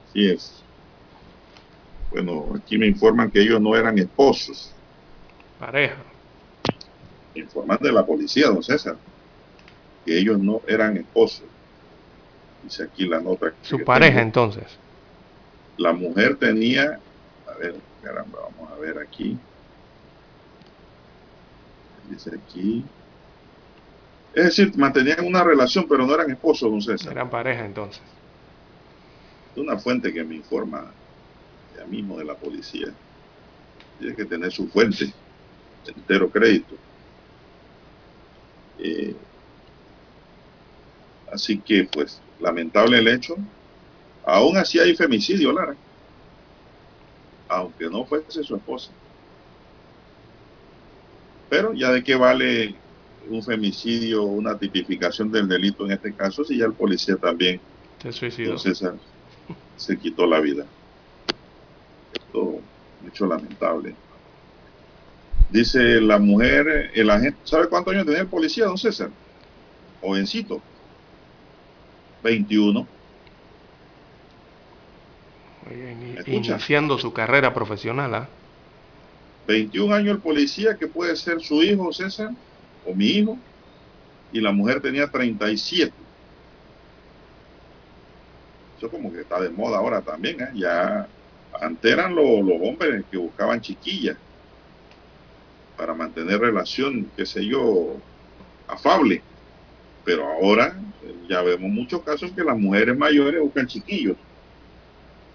Así es. Bueno, aquí me informan que ellos no eran esposos. Pareja. Informan de la policía, don César, que ellos no eran esposos. Dice aquí la nota. Su pareja entonces. La mujer tenía, a ver, caramba, vamos a ver aquí. Dice aquí. Es decir, mantenían una relación, pero no eran esposos, don César. Eran pareja entonces. Una fuente que me informa mismo de la policía. Tiene que tener su fuente, entero crédito. Eh, así que, pues, lamentable el hecho. Aún así hay femicidio, Lara. Aunque no fuese su esposa. Pero ya de qué vale un femicidio, una tipificación del delito en este caso, si ya el policía también se suicidó. se quitó la vida hecho lamentable. Dice la mujer, el agente, ¿sabe cuántos años tenía el policía, don César? Jovencito. 21. iniciando su carrera profesional. ¿ah? 21 años el policía, que puede ser su hijo, César, o mi hijo, y la mujer tenía 37. Eso como que está de moda ahora también, ¿eh? ya antes eran los, hombres que buscaban chiquillas para mantener relación, qué sé yo, afable. Pero ahora ya vemos muchos casos que las mujeres mayores buscan chiquillos.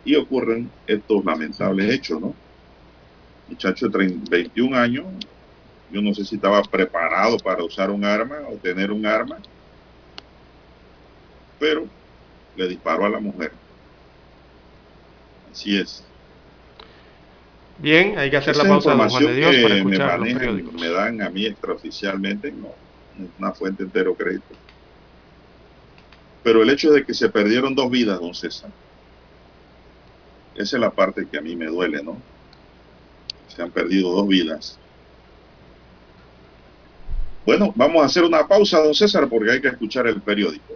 Y ocurren estos lamentables hechos, ¿no? Muchacho de 21 años, yo no sé si estaba preparado para usar un arma o tener un arma, pero le disparó a la mujer. Así es. Bien, hay que hacer la pausa de Juan de Dios para escuchar me los periódicos. Me dan a mí extraoficialmente, no, una fuente entero crédito. Pero el hecho de que se perdieron dos vidas, don César, esa es la parte que a mí me duele, ¿no? Se han perdido dos vidas. Bueno, vamos a hacer una pausa, don César, porque hay que escuchar el periódico.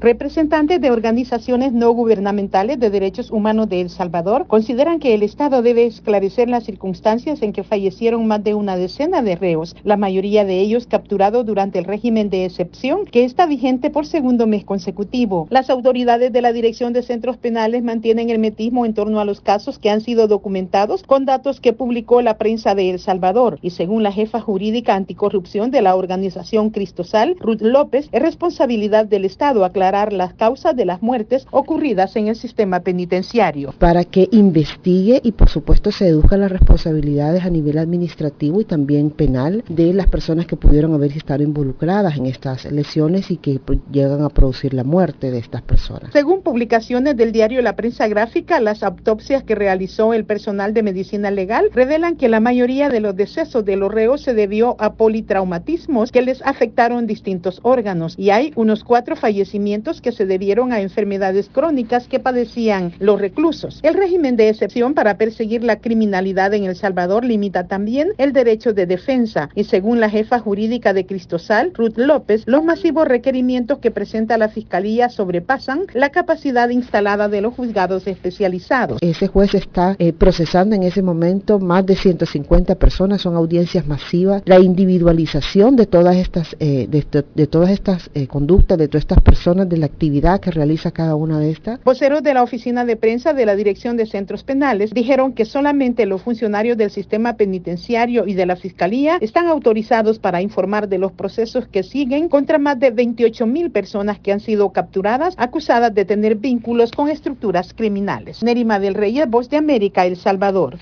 Representantes de organizaciones no gubernamentales de derechos humanos de El Salvador consideran que el Estado debe esclarecer las circunstancias en que fallecieron más de una decena de reos, la mayoría de ellos capturados durante el régimen de excepción que está vigente por segundo mes consecutivo. Las autoridades de la Dirección de Centros Penales mantienen el metismo en torno a los casos que han sido documentados con datos que publicó la prensa de El Salvador y según la jefa jurídica anticorrupción de la organización Cristosal, Ruth López, es responsabilidad del Estado aclarar las causas de las muertes ocurridas en el sistema penitenciario. Para que investigue y por supuesto se deduzcan las responsabilidades a nivel administrativo y también penal de las personas que pudieron haber estado involucradas en estas lesiones y que pues, llegan a producir la muerte de estas personas. Según publicaciones del diario La Prensa Gráfica, las autopsias que realizó el personal de medicina legal revelan que la mayoría de los decesos de los reos se debió a politraumatismos que les afectaron distintos órganos y hay unos cuatro fallecimientos que se debieron a enfermedades crónicas que padecían los reclusos. El régimen de excepción para perseguir la criminalidad en El Salvador limita también el derecho de defensa y según la jefa jurídica de Cristosal, Ruth López, los masivos requerimientos que presenta la Fiscalía sobrepasan la capacidad instalada de los juzgados especializados. Ese juez está eh, procesando en ese momento más de 150 personas, son audiencias masivas. La individualización de todas estas, eh, de, todas estas eh, conductas, de todas estas personas de la actividad que realiza cada una de estas. Voceros de la oficina de prensa de la Dirección de Centros Penales dijeron que solamente los funcionarios del sistema penitenciario y de la Fiscalía están autorizados para informar de los procesos que siguen contra más de 28 mil personas que han sido capturadas acusadas de tener vínculos con estructuras criminales. Nerima del Rey, Voz de América, El Salvador.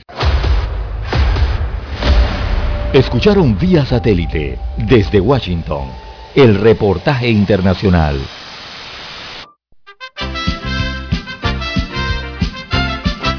Escucharon vía satélite desde Washington el reportaje internacional.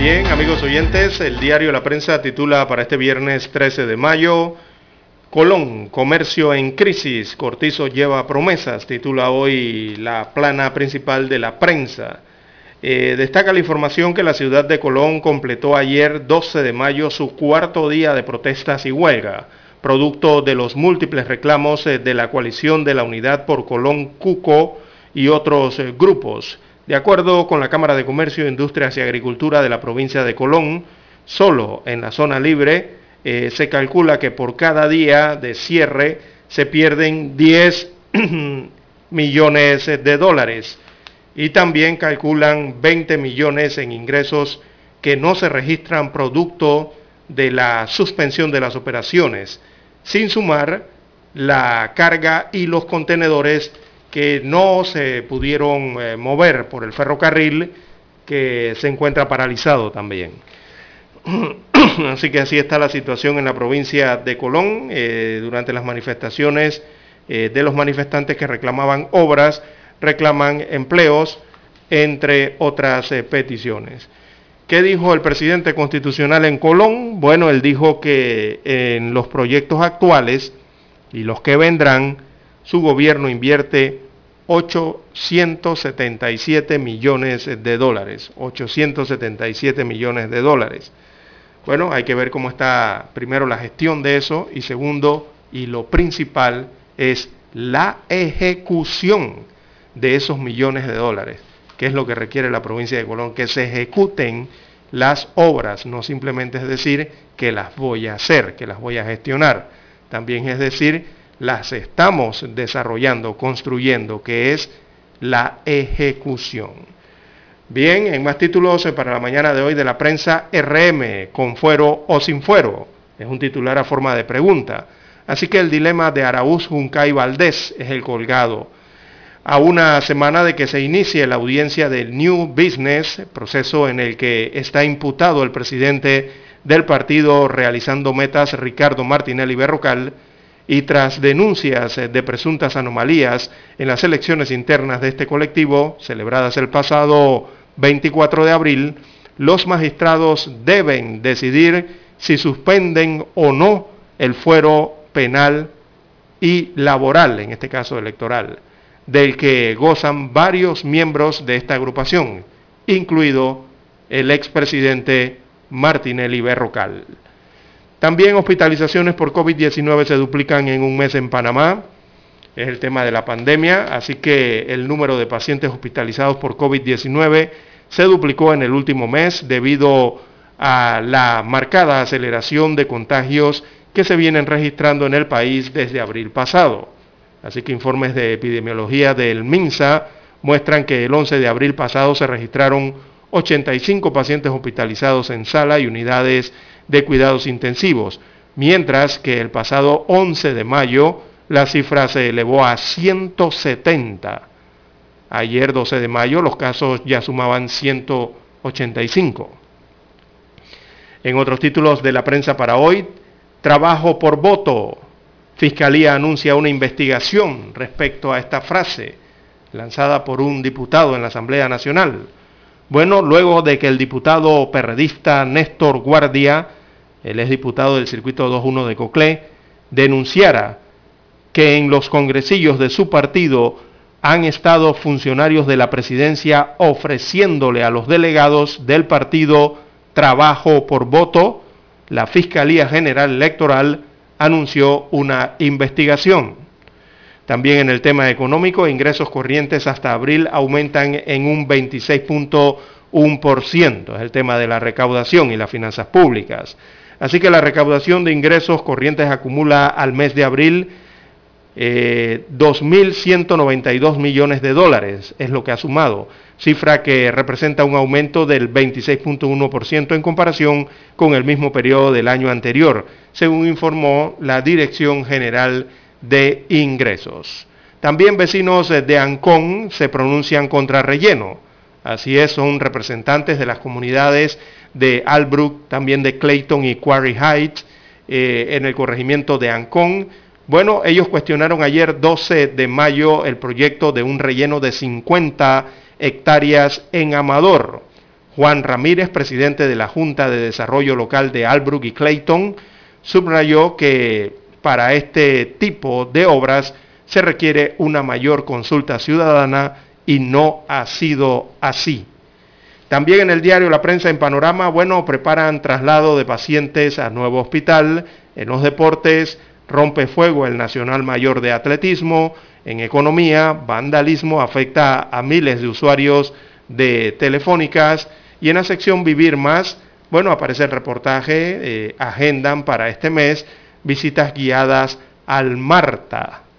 Bien, amigos oyentes, el diario La Prensa titula para este viernes 13 de mayo, Colón, comercio en crisis, Cortizo lleva promesas, titula hoy la plana principal de la prensa. Eh, destaca la información que la ciudad de Colón completó ayer 12 de mayo su cuarto día de protestas y huelga, producto de los múltiples reclamos eh, de la coalición de la Unidad por Colón Cuco y otros eh, grupos. De acuerdo con la Cámara de Comercio, Industrias y Agricultura de la provincia de Colón, solo en la zona libre eh, se calcula que por cada día de cierre se pierden 10 millones de dólares. Y también calculan 20 millones en ingresos que no se registran producto de la suspensión de las operaciones, sin sumar la carga y los contenedores que no se pudieron eh, mover por el ferrocarril que se encuentra paralizado también. así que así está la situación en la provincia de Colón eh, durante las manifestaciones eh, de los manifestantes que reclamaban obras, reclaman empleos, entre otras peticiones. ¿Qué dijo el presidente constitucional en Colón? Bueno, él dijo que en los proyectos actuales y los que vendrán, su gobierno invierte 877 millones de dólares. 877 millones de dólares. Bueno, hay que ver cómo está primero la gestión de eso y segundo, y lo principal, es la ejecución de esos millones de dólares, que es lo que requiere la provincia de Colón, que se ejecuten las obras, no simplemente es decir que las voy a hacer, que las voy a gestionar, también es decir, las estamos desarrollando, construyendo, que es la ejecución. Bien, en más títulos para la mañana de hoy de la prensa, RM, con fuero o sin fuero, es un titular a forma de pregunta. Así que el dilema de Araúz, Junca y Valdés es el colgado a una semana de que se inicie la audiencia del New Business, proceso en el que está imputado el presidente del partido realizando metas Ricardo Martinelli Berrocal, y tras denuncias de presuntas anomalías en las elecciones internas de este colectivo, celebradas el pasado 24 de abril, los magistrados deben decidir si suspenden o no el fuero penal y laboral, en este caso electoral del que gozan varios miembros de esta agrupación, incluido el expresidente Martinelli Berrocal. También hospitalizaciones por COVID-19 se duplican en un mes en Panamá. Es el tema de la pandemia, así que el número de pacientes hospitalizados por COVID-19 se duplicó en el último mes debido a la marcada aceleración de contagios que se vienen registrando en el país desde abril pasado. Así que informes de epidemiología del MINSA muestran que el 11 de abril pasado se registraron 85 pacientes hospitalizados en sala y unidades de cuidados intensivos, mientras que el pasado 11 de mayo la cifra se elevó a 170. Ayer 12 de mayo los casos ya sumaban 185. En otros títulos de la prensa para hoy, trabajo por voto. Fiscalía anuncia una investigación respecto a esta frase lanzada por un diputado en la Asamblea Nacional. Bueno, luego de que el diputado perredista Néstor Guardia, el diputado del circuito 21 de Coclé, denunciara que en los congresillos de su partido han estado funcionarios de la presidencia ofreciéndole a los delegados del partido trabajo por voto, la Fiscalía General Electoral anunció una investigación. También en el tema económico, ingresos corrientes hasta abril aumentan en un 26.1%. Es el tema de la recaudación y las finanzas públicas. Así que la recaudación de ingresos corrientes acumula al mes de abril 2.192 eh, millones de dólares, es lo que ha sumado cifra que representa un aumento del 26.1% en comparación con el mismo periodo del año anterior, según informó la Dirección General de Ingresos. También vecinos de Ancón se pronuncian contra relleno. Así es, son representantes de las comunidades de Albrook, también de Clayton y Quarry Heights, eh, en el corregimiento de Ancón. Bueno, ellos cuestionaron ayer 12 de mayo el proyecto de un relleno de 50 hectáreas en Amador. Juan Ramírez, presidente de la Junta de Desarrollo Local de Albrook y Clayton, subrayó que para este tipo de obras se requiere una mayor consulta ciudadana y no ha sido así. También en el diario La Prensa en Panorama, bueno, preparan traslado de pacientes a nuevo hospital. En los deportes, rompe fuego el Nacional Mayor de Atletismo. En economía, vandalismo afecta a miles de usuarios de telefónicas. Y en la sección Vivir Más, bueno, aparece el reportaje, eh, agendan para este mes visitas guiadas al Marta.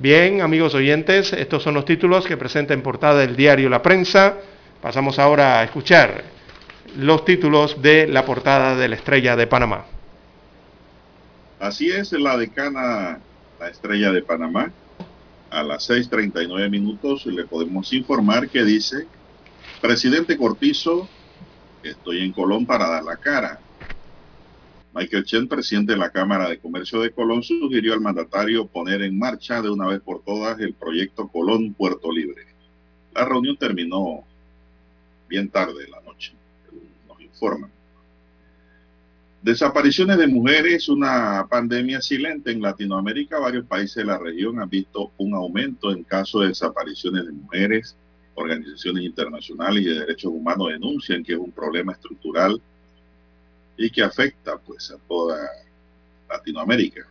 Bien, amigos oyentes, estos son los títulos que presenta en portada el diario La Prensa. Pasamos ahora a escuchar los títulos de la portada de la Estrella de Panamá. Así es, la decana, la Estrella de Panamá, a las 6.39 minutos le podemos informar que dice, presidente Cortizo, estoy en Colón para dar la cara. Michael Chen, presidente de la Cámara de Comercio de Colón, sugirió al mandatario poner en marcha de una vez por todas el proyecto Colón Puerto Libre. La reunión terminó bien tarde en la noche, nos informan. Desapariciones de mujeres, una pandemia silente en Latinoamérica. Varios países de la región han visto un aumento en casos de desapariciones de mujeres. Organizaciones internacionales y de derechos humanos denuncian que es un problema estructural y que afecta pues a toda Latinoamérica.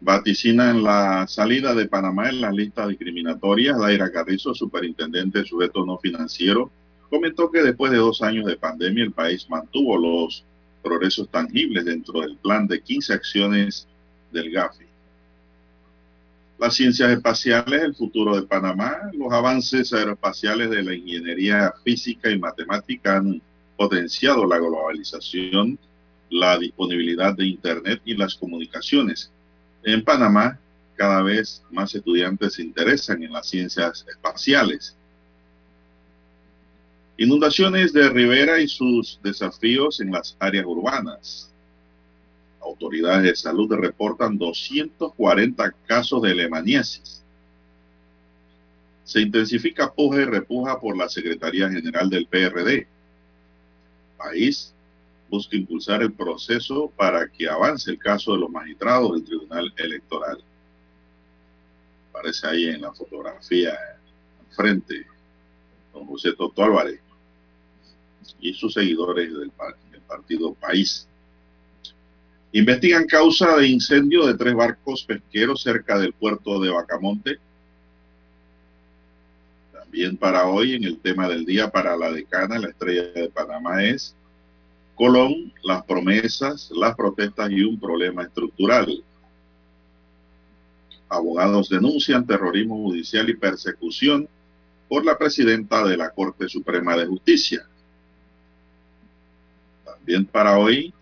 Vaticinan la salida de Panamá en las listas discriminatorias. Daira Carrizo, superintendente de sujeto no financiero, comentó que después de dos años de pandemia el país mantuvo los progresos tangibles dentro del plan de 15 acciones del GAFI. Las ciencias espaciales, el futuro de Panamá, los avances aeroespaciales de la ingeniería física y matemática han potenciado la globalización, la disponibilidad de Internet y las comunicaciones. En Panamá, cada vez más estudiantes se interesan en las ciencias espaciales. Inundaciones de ribera y sus desafíos en las áreas urbanas. Autoridades de salud reportan 240 casos de lemaniasis. Se intensifica puja y repuja por la Secretaría General del PRD país busca impulsar el proceso para que avance el caso de los magistrados del Tribunal Electoral. Aparece ahí en la fotografía frente don José Toto Álvarez y sus seguidores del, del partido País. Investigan causa de incendio de tres barcos pesqueros cerca del puerto de Bacamonte. También para hoy, en el tema del día para la decana, la estrella de Panamá es Colón, las promesas, las protestas y un problema estructural. Abogados denuncian terrorismo judicial y persecución por la presidenta de la Corte Suprema de Justicia. También para hoy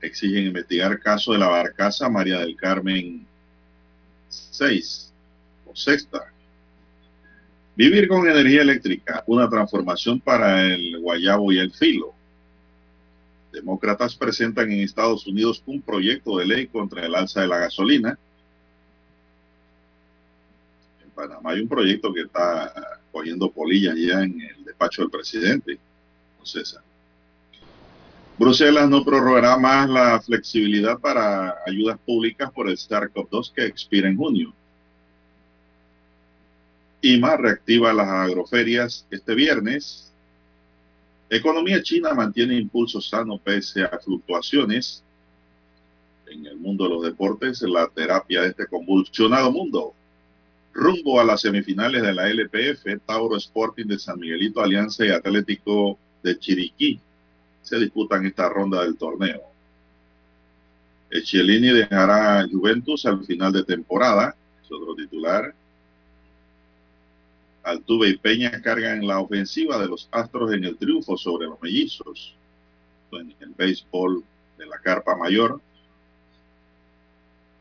exigen investigar caso de la barcaza María del Carmen 6 o sexta. Vivir con energía eléctrica, una transformación para el guayabo y el filo. Demócratas presentan en Estados Unidos un proyecto de ley contra el alza de la gasolina. En Panamá hay un proyecto que está cogiendo polillas ya en el despacho del presidente, César. Bruselas no prorrogará más la flexibilidad para ayudas públicas por el SARS-CoV-2 que expira en junio. Y más reactiva las agroferias este viernes Economía china mantiene impulso sano pese a fluctuaciones en el mundo de los deportes, la terapia de este convulsionado mundo. Rumbo a las semifinales de la LPF, Tauro Sporting de San Miguelito, Alianza y Atlético de Chiriquí se disputan esta ronda del torneo. Echelini dejará Juventus al final de temporada, es otro titular. Altuve y Peña cargan la ofensiva de los Astros en el triunfo sobre los mellizos en el béisbol de la Carpa Mayor.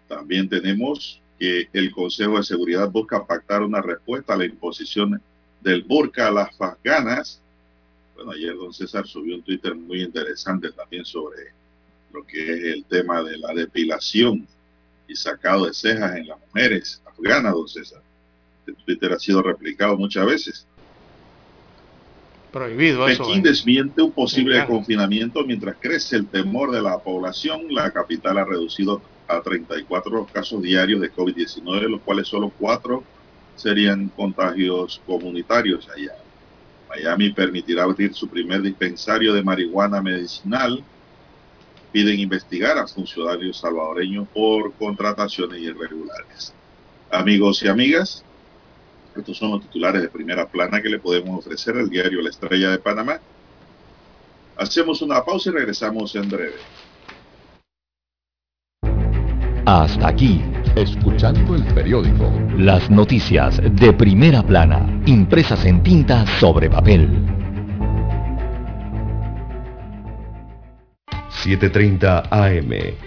También tenemos que el Consejo de Seguridad busca pactar una respuesta a la imposición del burka a las afganas. Bueno, ayer don César subió un Twitter muy interesante también sobre lo que es el tema de la depilación y sacado de cejas en las mujeres afganas, don César. Twitter ha sido replicado muchas veces. Prohibido Pekín desmiente un posible confinamiento mientras crece el temor de la población. La capital ha reducido a 34 casos diarios de COVID-19, los cuales solo cuatro serían contagios comunitarios allá. Miami permitirá abrir su primer dispensario de marihuana medicinal. Piden investigar a funcionarios salvadoreños por contrataciones irregulares. Amigos y amigas, estos son los titulares de primera plana que le podemos ofrecer al diario La Estrella de Panamá. Hacemos una pausa y regresamos en breve. Hasta aquí, escuchando el periódico. Las noticias de primera plana, impresas en tinta sobre papel. 7.30 AM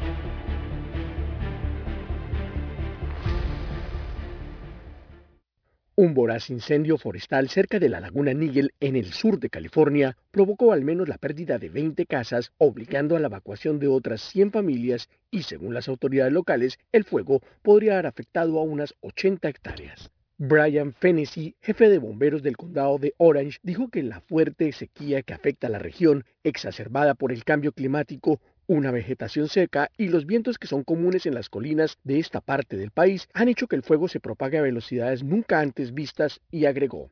Un voraz incendio forestal cerca de la laguna Nigel en el sur de California provocó al menos la pérdida de 20 casas, obligando a la evacuación de otras 100 familias y según las autoridades locales, el fuego podría haber afectado a unas 80 hectáreas. Brian Fennessy, jefe de bomberos del condado de Orange, dijo que la fuerte sequía que afecta a la región, exacerbada por el cambio climático, una vegetación seca y los vientos que son comunes en las colinas de esta parte del país han hecho que el fuego se propague a velocidades nunca antes vistas y agregó.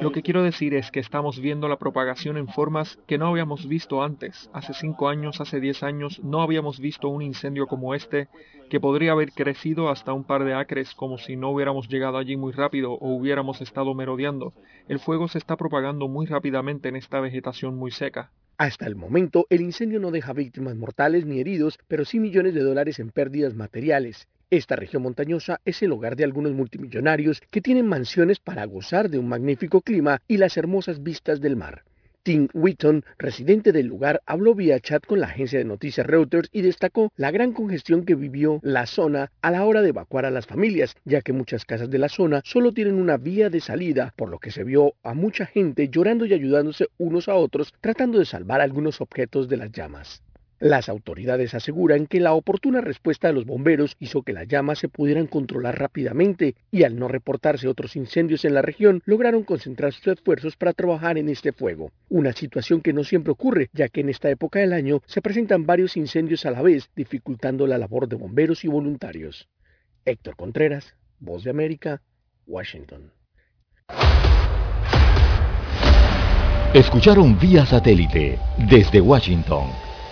Lo que quiero decir es que estamos viendo la propagación en formas que no habíamos visto antes. Hace cinco años, hace diez años, no habíamos visto un incendio como este que podría haber crecido hasta un par de acres como si no hubiéramos llegado allí muy rápido o hubiéramos estado merodeando. El fuego se está propagando muy rápidamente en esta vegetación muy seca. Hasta el momento, el incendio no deja víctimas mortales ni heridos, pero sí millones de dólares en pérdidas materiales. Esta región montañosa es el hogar de algunos multimillonarios que tienen mansiones para gozar de un magnífico clima y las hermosas vistas del mar. Tim Wheaton, residente del lugar, habló vía chat con la agencia de noticias Reuters y destacó la gran congestión que vivió la zona a la hora de evacuar a las familias, ya que muchas casas de la zona solo tienen una vía de salida, por lo que se vio a mucha gente llorando y ayudándose unos a otros tratando de salvar algunos objetos de las llamas. Las autoridades aseguran que la oportuna respuesta de los bomberos hizo que las llamas se pudieran controlar rápidamente y al no reportarse otros incendios en la región lograron concentrar sus esfuerzos para trabajar en este fuego. Una situación que no siempre ocurre ya que en esta época del año se presentan varios incendios a la vez dificultando la labor de bomberos y voluntarios. Héctor Contreras, Voz de América, Washington. Escucharon vía satélite desde Washington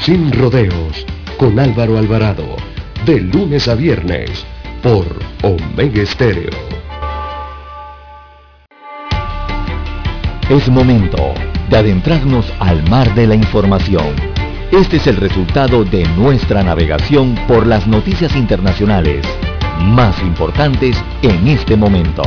sin rodeos, con Álvaro Alvarado, de lunes a viernes, por Omega Estéreo. Es momento de adentrarnos al mar de la información. Este es el resultado de nuestra navegación por las noticias internacionales más importantes en este momento.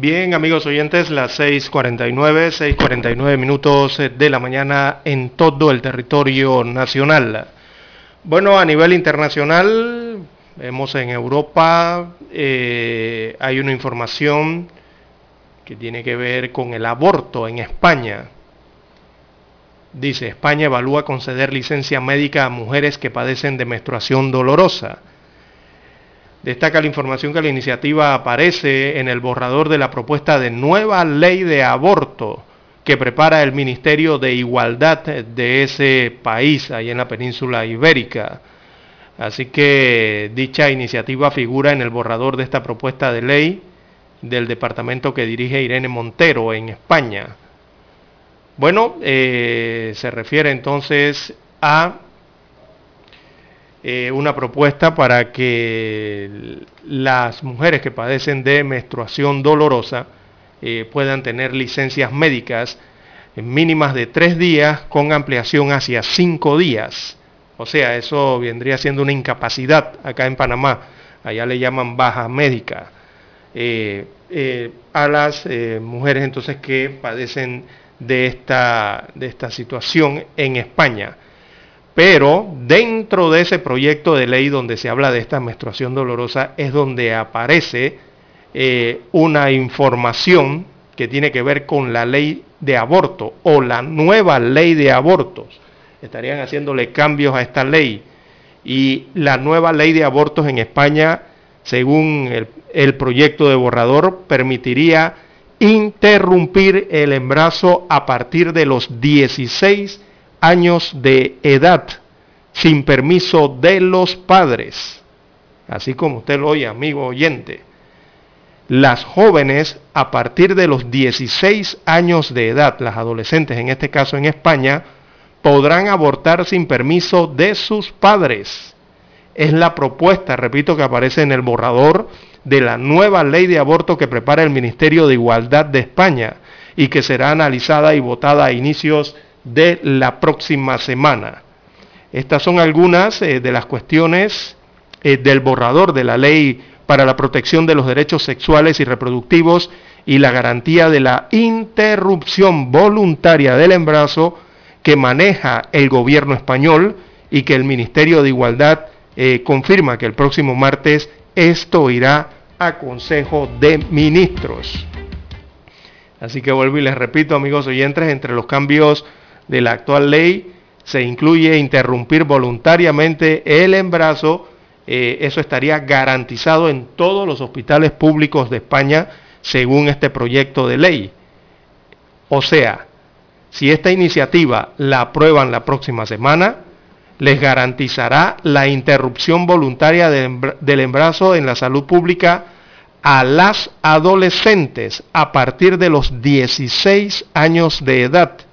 Bien, amigos oyentes, las 6.49, 6.49 minutos de la mañana en todo el territorio nacional. Bueno, a nivel internacional, vemos en Europa, eh, hay una información que tiene que ver con el aborto en España. Dice, España evalúa conceder licencia médica a mujeres que padecen de menstruación dolorosa. Destaca la información que la iniciativa aparece en el borrador de la propuesta de nueva ley de aborto que prepara el Ministerio de Igualdad de ese país, ahí en la península ibérica. Así que dicha iniciativa figura en el borrador de esta propuesta de ley del departamento que dirige Irene Montero en España. Bueno, eh, se refiere entonces a eh, una propuesta para que las mujeres que padecen de menstruación dolorosa eh, puedan tener licencias médicas mínimas de tres días con ampliación hacia cinco días. O sea, eso vendría siendo una incapacidad acá en Panamá. Allá le llaman baja médica. Eh, a las mujeres entonces que padecen de esta, de esta situación en España. Pero dentro de ese proyecto de ley donde se habla de esta menstruación dolorosa es donde aparece una información que tiene que ver con la ley de aborto o la nueva ley de abortos. Estarían haciéndole cambios a esta ley. Y la nueva ley de abortos en España, según el, proyecto de borrador, permitiría interrumpir el embarazo a partir de los 16 años de edad, sin permiso de los padres. Así como usted lo oye, amigo oyente las jóvenes a partir de los 16 años de edad, las adolescentes en este caso en España, podrán abortar sin permiso de sus padres. Es la propuesta, repito, que aparece en el borrador de la nueva ley de aborto que prepara el Ministerio de Igualdad de España y que será analizada y votada a inicios de la próxima semana. Estas son algunas eh, de las cuestiones eh, del borrador de la ley para la protección de los derechos sexuales y reproductivos y la garantía de la interrupción voluntaria del embarazo que maneja el gobierno español y que el Ministerio de Igualdad eh, confirma que el próximo martes esto irá a Consejo de Ministros. Así que vuelvo y les repito, amigos oyentes, entre los cambios de la actual ley se incluye interrumpir voluntariamente el embarazo eh, eso estaría garantizado en todos los hospitales públicos de España según este proyecto de ley. O sea, si esta iniciativa la aprueban la próxima semana, les garantizará la interrupción voluntaria del embarazo en la salud pública a las adolescentes a partir de los 16 años de edad.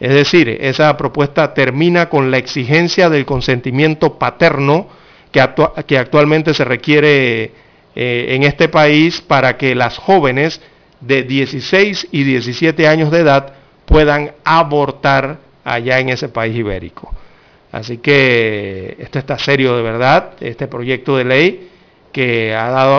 Es decir, esa propuesta termina con la exigencia del consentimiento paterno que, actualmente se requiere eh, en este país para que las jóvenes de 16 y 17 años de edad puedan abortar allá en ese país ibérico. Así que esto está serio de verdad, este proyecto de ley que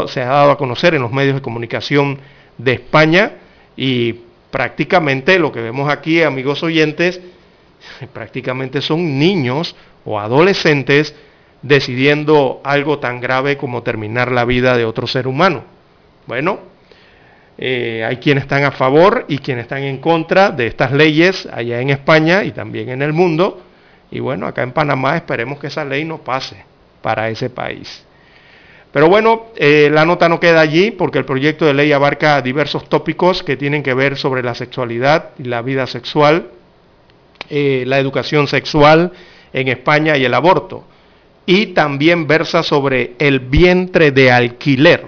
se ha dado a conocer en los medios de comunicación de España y prácticamente lo que vemos aquí, amigos oyentes, prácticamente son niños o adolescentes decidiendo algo tan grave como terminar la vida de otro ser humano. Bueno, eh, hay quienes están a favor y quienes están en contra de estas leyes allá en España y también en el mundo. Y bueno, acá en Panamá esperemos que esa ley no pase para ese país. Pero bueno, eh, la nota no queda allí porque el proyecto de ley abarca diversos tópicos que tienen que ver sobre la sexualidad y la vida sexual, eh, la educación sexual en España y el aborto y también versa sobre el vientre de alquiler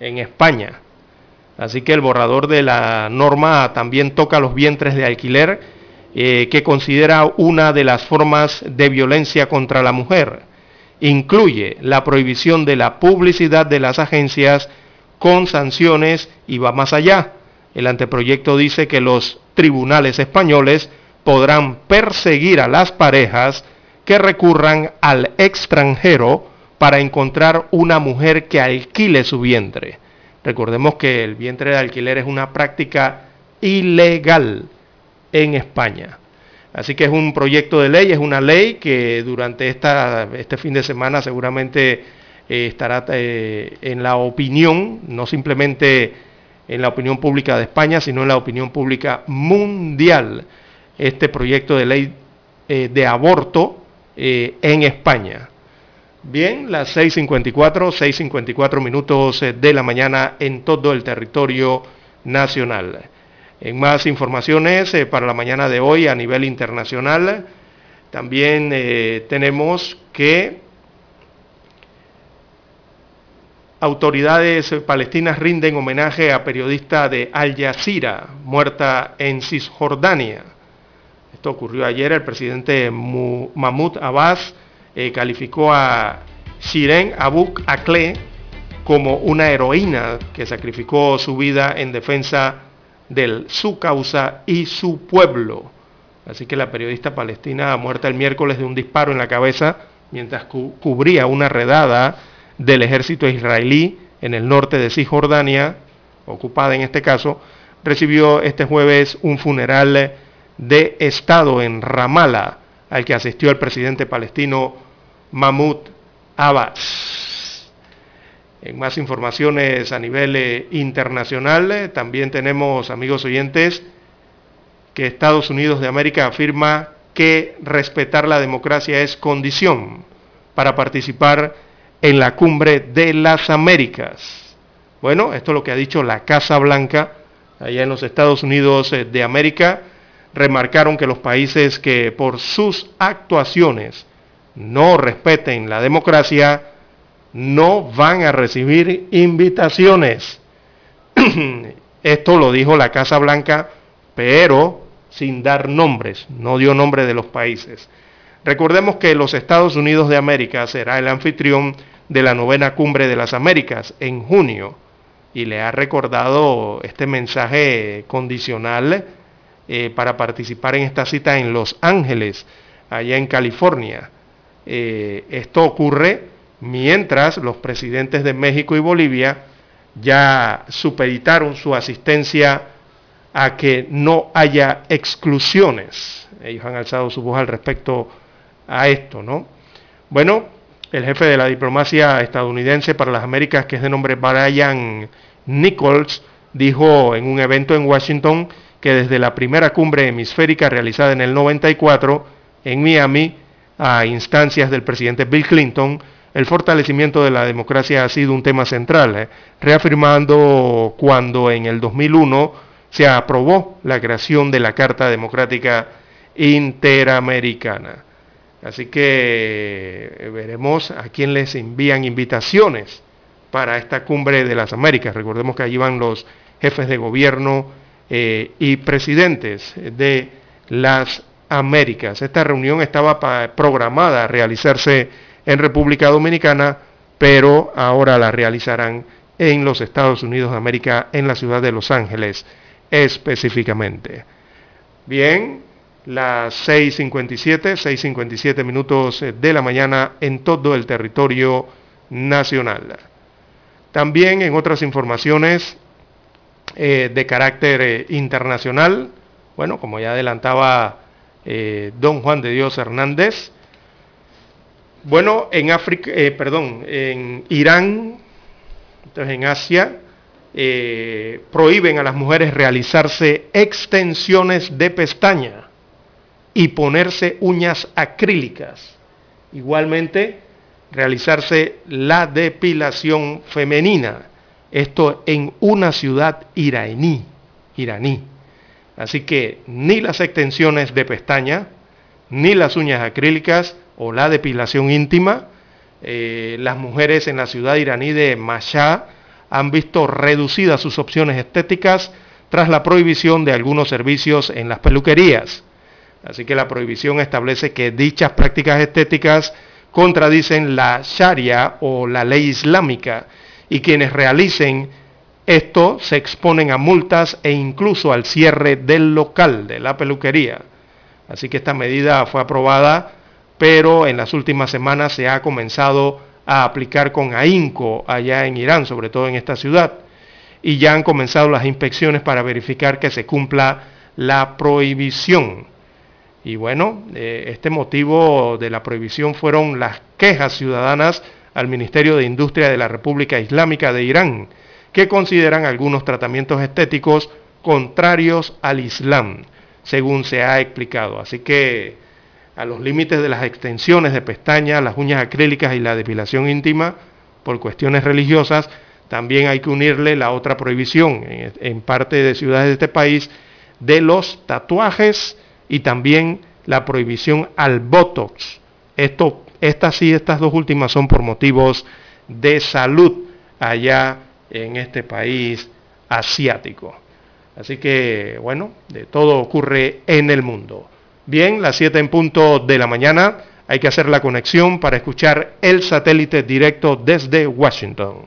en España. Así que el borrador de la norma también toca los vientres de alquiler, eh, que considera una de las formas de violencia contra la mujer. Incluye la prohibición de la publicidad de las agencias con sanciones y va más allá. El anteproyecto dice que los tribunales españoles podrán perseguir a las parejas que recurran al extranjero para encontrar una mujer que alquile su vientre. Recordemos que el vientre de alquiler es una práctica ilegal en España. Así que es un proyecto de ley, es una ley que durante esta, este fin de semana seguramente eh, estará eh, en la opinión, no simplemente en la opinión pública de España, sino en la opinión pública mundial, este proyecto de ley eh, de aborto en España. Bien, las 6.54, 6.54 minutos de la mañana en todo el territorio nacional. En más informaciones eh, para la mañana de hoy a nivel internacional, también tenemos que autoridades palestinas rinden homenaje a periodista de Al Jazeera, muerta en Cisjordania. Esto ocurrió ayer, el presidente Mahmoud Abbas eh, calificó a Shiren Abu Akleh como una heroína que sacrificó su vida en defensa de su causa y su pueblo. Así que la periodista palestina muerta el miércoles de un disparo en la cabeza mientras cubría una redada del ejército israelí en el norte de Cisjordania, ocupada en este caso, recibió este jueves un funeral de Estado en Ramallah, al que asistió el presidente palestino Mahmoud Abbas. En más informaciones a nivel eh, internacional, eh, también tenemos, amigos oyentes, que Estados Unidos de América afirma que respetar la democracia es condición para participar en la cumbre de las Américas. Bueno, esto es lo que ha dicho la Casa Blanca allá en los Estados Unidos eh, de América. Remarcaron que los países que por sus actuaciones no respeten la democracia no van a recibir invitaciones. Esto lo dijo la Casa Blanca, pero sin dar nombres, no dio nombre de los países. Recordemos que los Estados Unidos de América será el anfitrión de la novena cumbre de las Américas en junio y le ha recordado este mensaje condicional eh, para participar en esta cita en Los Ángeles, allá en California. Eh, esto ocurre mientras los presidentes de México y Bolivia ya supeditaron su asistencia a que no haya exclusiones. Ellos han alzado su voz al respecto a esto, ¿no? Bueno, el jefe de la diplomacia estadounidense para las Américas, que es de nombre Brian Nichols, dijo en un evento en Washington que desde la primera cumbre hemisférica realizada en el 94 en Miami, a instancias del presidente Bill Clinton, el fortalecimiento de la democracia ha sido un tema central, ¿eh? reafirmando cuando en el 2001 se aprobó la creación de la Carta Democrática Interamericana. Así que eh, veremos a quién les envían invitaciones para esta cumbre de las Américas. Recordemos que allí van los jefes de gobierno eh, y presidentes de las Américas. Esta reunión estaba programada a realizarse en República Dominicana, pero ahora la realizarán en los Estados Unidos de América, en la ciudad de Los Ángeles específicamente. Bien, las 6.57, 6.57 minutos de la mañana en todo el territorio nacional. También en otras informaciones eh, de carácter eh, internacional, bueno, como ya adelantaba eh, don Juan de Dios Hernández, bueno, en África, perdón, en Irán, entonces en Asia, eh, prohíben a las mujeres realizarse extensiones de pestaña y ponerse uñas acrílicas. Igualmente, realizarse la depilación femenina. Esto en una ciudad iraní. iraní. Así que ni las extensiones de pestaña, ni las uñas acrílicas o la depilación íntima, eh, las mujeres en la ciudad iraní de Mashhad han visto reducidas sus opciones estéticas tras la prohibición de algunos servicios en las peluquerías. Así que la prohibición establece que dichas prácticas estéticas contradicen la Sharia o la ley islámica y quienes realicen esto se exponen a multas e incluso al cierre del local de la peluquería. Así que esta medida fue aprobada, pero en las últimas semanas se ha comenzado a aplicar con ahínco allá en Irán, sobre todo en esta ciudad. Y ya han comenzado las inspecciones para verificar que se cumpla la prohibición. Y bueno, eh, este motivo de la prohibición fueron las quejas ciudadanas al Ministerio de Industria de la República Islámica de Irán, que consideran algunos tratamientos estéticos contrarios al Islam, según se ha explicado. Así que a los límites de las extensiones de pestañas, las uñas acrílicas y la depilación íntima por cuestiones religiosas, también hay que unirle la otra prohibición en, parte de ciudades de este país de los tatuajes y también la prohibición al Botox. Esto, estas sí, estas dos últimas son por motivos de salud allá en este país asiático. Así que, bueno, de todo ocurre en el mundo. Bien, las 7 en punto de la mañana, hay que hacer la conexión para escuchar el satélite directo desde Washington.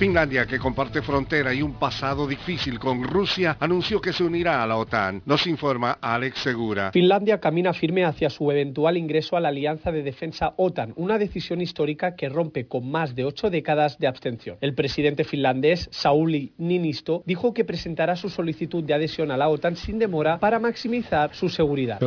Finlandia, que comparte frontera y un pasado difícil con Rusia, anunció que se unirá a la OTAN. Nos informa Alex Segura. Finlandia camina firme hacia su eventual ingreso a la Alianza de Defensa OTAN, una decisión histórica que rompe con más de ocho décadas de abstención. El presidente finlandés, Sauli Niinisto, dijo que presentará su solicitud de adhesión a la OTAN sin demora para maximizar su seguridad.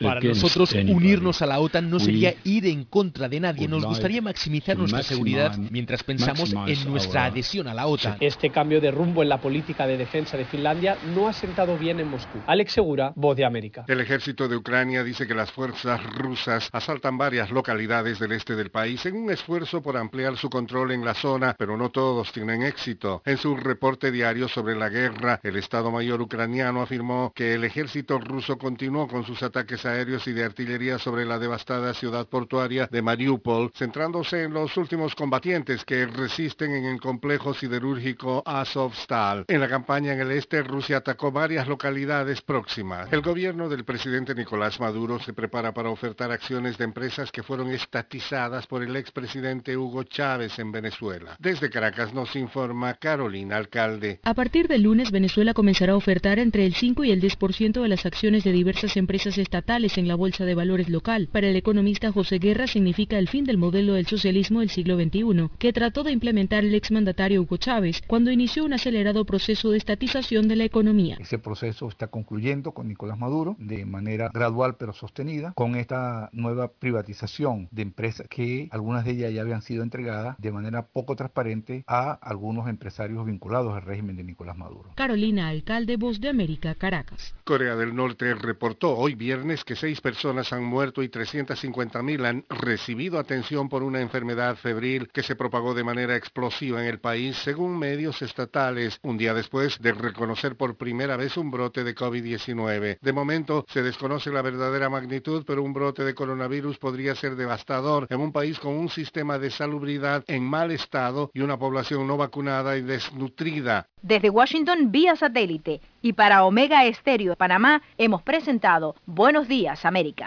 Para nosotros, unirnos a la OTAN no sería ir en contra de nadie. Nos gustaría maximizar nuestra seguridad mientras pensamos en nuestra adhesión a la OTAN. Este cambio de rumbo en la política de defensa de Finlandia no ha sentado bien en Moscú. Alex Segura, Voz de América. El ejército de Ucrania dice que las fuerzas rusas asaltan varias localidades del este del país en un esfuerzo por ampliar su control en la zona, pero no todos tienen éxito. En su reporte diario sobre la guerra, el Estado Mayor ucraniano afirmó que el ejército ruso continuó con sus ataques aéreos y de artillería sobre la devastada ciudad portuaria de Mariupol, centrándose en los últimos combatientes que resisten en el complejo siderúrgico Azovstal. En la campaña en el este, Rusia atacó varias localidades próximas. El gobierno del presidente Nicolás Maduro se prepara para ofertar acciones de empresas que fueron estatizadas por el expresidente Hugo Chávez en Venezuela. Desde Caracas nos informa Carolina Alcalde. A partir del lunes, Venezuela comenzará a ofertar entre el 5 y el 10% de las acciones de diversas empresas estatales en la Bolsa de Valores local. Para el economista José Guerra significa el fin del modelo del socialismo del siglo XXI, que trató de implementar el exmandatario Hugo Chávez cuando inició un acelerado proceso de estatización de la economía. Ese proceso está concluyendo con Nicolás Maduro de manera gradual pero sostenida con esta nueva privatización de empresas que algunas de ellas ya habían sido entregadas de manera poco transparente a algunos empresarios vinculados al régimen de Nicolás Maduro. Carolina, alcalde Voz de América, Caracas. Corea del Norte reportó hoy viernes que seis personas han muerto y 350 mil han recibido atención por una enfermedad febril que se propagó de manera explosiva en el país, según medios estatales, un día después de reconocer por primera vez un brote de COVID-19. De momento, se desconoce la verdadera magnitud, pero un brote de coronavirus podría ser devastador en un país con un sistema de salubridad en mal estado y una población no vacunada y desnutrida. Desde Washington vía satélite y para Omega Estéreo de Panamá hemos presentado Buenos Días América.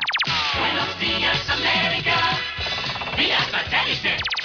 Buenos días América, vía satélite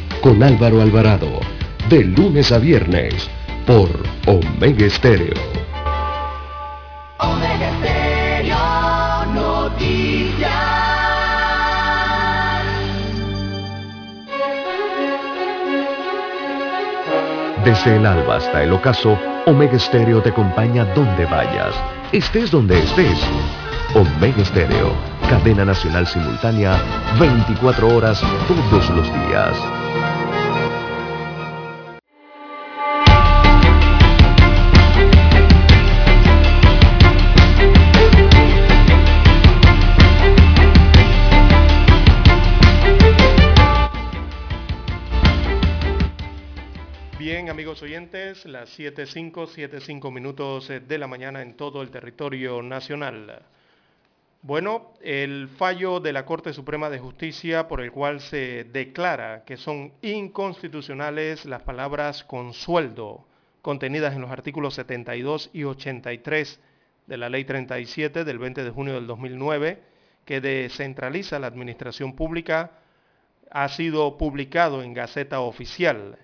con Álvaro Alvarado. De lunes a viernes, por Omega Estéreo. Omega Estéreo Noticias. Desde el alba hasta el ocaso, Omega Estéreo te acompaña donde vayas, estés donde estés. Omega Estéreo, cadena nacional simultánea, 24 horas todos los días. Oyentes, las 7.5, 7.5 minutos de la mañana en todo el territorio nacional. Bueno, el fallo de la Corte Suprema de Justicia por el cual se declara que son inconstitucionales las palabras con sueldo contenidas en los artículos 72 y 83 de la Ley 37 del 20 de junio del 2009, que descentraliza la administración pública, ha sido publicado en Gaceta Oficial.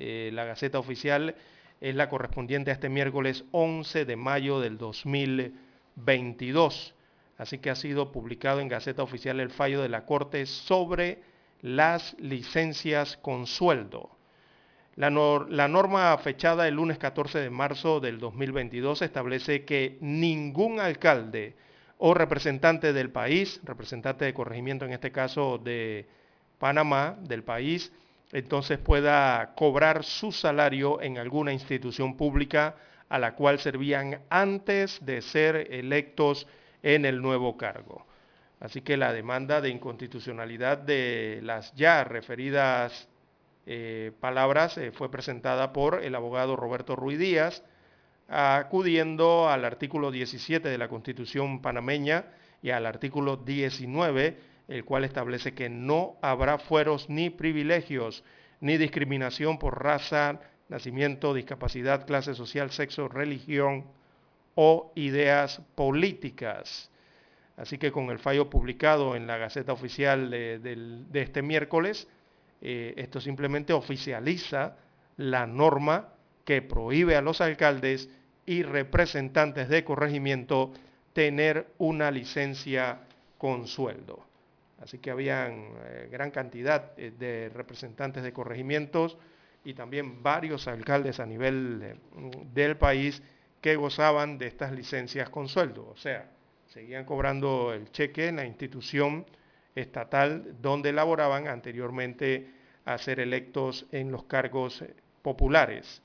Eh, la Gaceta Oficial es la correspondiente a este miércoles 11 de mayo del 2022 Así que ha sido publicado en Gaceta Oficial el fallo de la Corte sobre las licencias con sueldo. La, norma fechada el lunes 14 de marzo del 2022 establece que ningún alcalde o representante del país, representante de corregimiento en este caso de Panamá, del país, entonces pueda cobrar su salario en alguna institución pública a la cual servían antes de ser electos en el nuevo cargo. Así que la demanda de inconstitucionalidad de las ya referidas eh, palabras eh, fue presentada por el abogado Roberto Ruiz Díaz, acudiendo al artículo 17 de la Constitución panameña y al artículo 19, el cual establece que no habrá fueros ni privilegios ni discriminación por raza, nacimiento, discapacidad, clase social, sexo, religión o ideas políticas. Así que con el fallo publicado en la Gaceta Oficial de, este miércoles, eh, esto simplemente oficializa la norma que prohíbe a los alcaldes y representantes de corregimiento tener una licencia con sueldo. Así que habían eh, gran cantidad eh, de representantes de corregimientos y también varios alcaldes a nivel del país que gozaban de estas licencias con sueldo. O sea, seguían cobrando el cheque en la institución estatal donde laboraban anteriormente a ser electos en los cargos populares.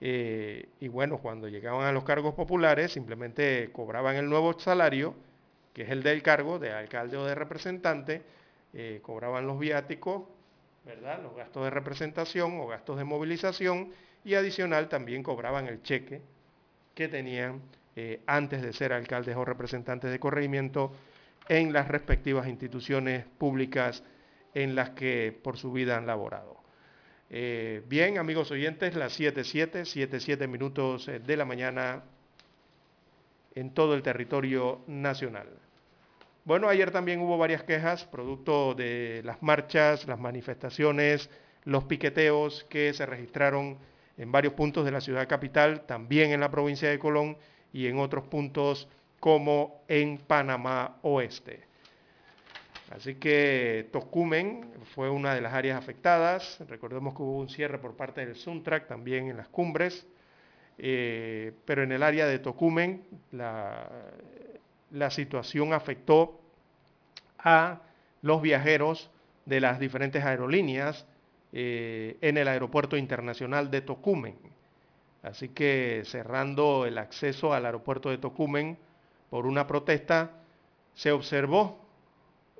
Eh, y bueno, cuando llegaban a los cargos populares simplemente cobraban el nuevo salario, que es el del cargo de alcalde o de representante, eh, cobraban los viáticos, ¿verdad? los gastos de representación o gastos de movilización y adicional también cobraban el cheque que tenían eh, antes de ser alcaldes o representantes de corregimiento en las respectivas instituciones públicas en las que por su vida han laborado. Eh, bien, amigos oyentes, las 7.7, 7.7 minutos de la mañana en todo el territorio nacional. Bueno, ayer también hubo varias quejas producto de las marchas, las manifestaciones, los piqueteos que se registraron en varios puntos de la ciudad capital, también en la provincia de Colón y en otros puntos como en Panamá Oeste. Así que Tocumen fue una de las áreas afectadas. Recordemos que hubo un cierre por parte del Suntrack también en las cumbres. Eh, pero en el área de Tocumen la, la situación afectó a los viajeros de las diferentes aerolíneas eh, en el aeropuerto internacional de Tocumen. Así que cerrando el acceso al aeropuerto de Tocumen por una protesta, se observó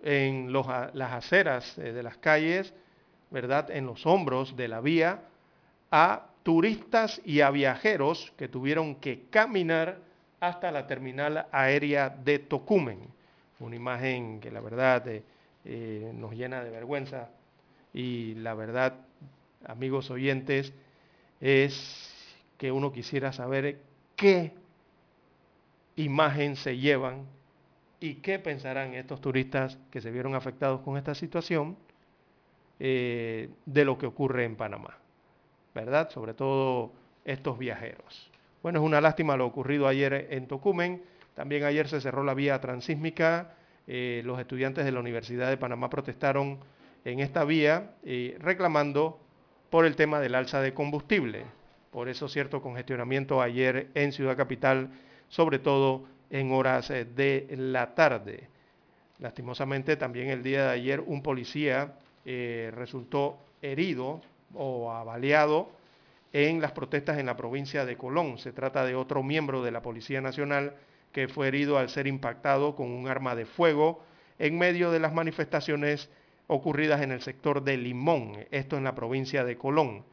en las aceras eh, de las calles, ¿verdad? En los hombros de la vía, a turistas y a viajeros que tuvieron que caminar hasta la terminal aérea de Tocumen. Una imagen que la verdad eh, nos llena de vergüenza y la verdad, amigos oyentes, es que uno quisiera saber qué imagen se llevan y qué pensarán estos turistas que se vieron afectados con esta situación eh, de lo que ocurre en Panamá, ¿verdad? Sobre todo estos viajeros. Bueno, es una lástima lo ocurrido ayer en Tocumen. También ayer se cerró la vía transísmica. Eh, los estudiantes de la Universidad de Panamá protestaron en esta vía eh, reclamando por el tema del alza de combustible. Por eso cierto congestionamiento ayer en Ciudad Capital, sobre todo en horas eh, de la tarde. Lastimosamente también el día de ayer un policía resultó herido o avaliado en las protestas en la provincia de Colón. Se trata de otro miembro de la Policía Nacional que fue herido al ser impactado con un arma de fuego en medio de las manifestaciones ocurridas en el sector de Limón, esto en la provincia de Colón.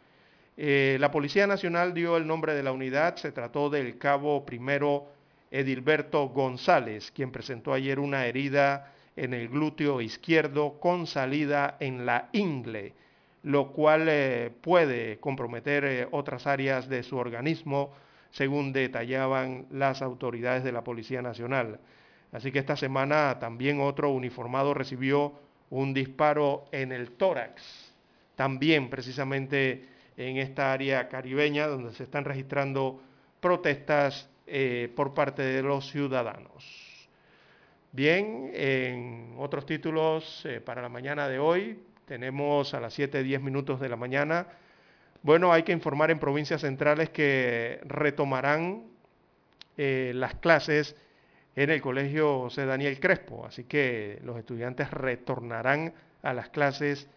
Eh, la Policía Nacional dio el nombre de la unidad, se trató del cabo primero Edilberto González, quien presentó ayer una herida en el glúteo izquierdo con salida en la ingle, lo cual eh, puede comprometer eh, otras áreas de su organismo, según detallaban las autoridades de la Policía Nacional. Así que esta semana también otro uniformado recibió un disparo en el tórax, también precisamente en esta área caribeña donde se están registrando protestas eh, por parte de los ciudadanos. Bien, en otros títulos para la mañana de hoy, tenemos a las 7.10 minutos de la mañana. Bueno, hay que informar en provincias centrales que retomarán eh, las clases en el Colegio José Daniel Crespo, así que los estudiantes retornarán a las clases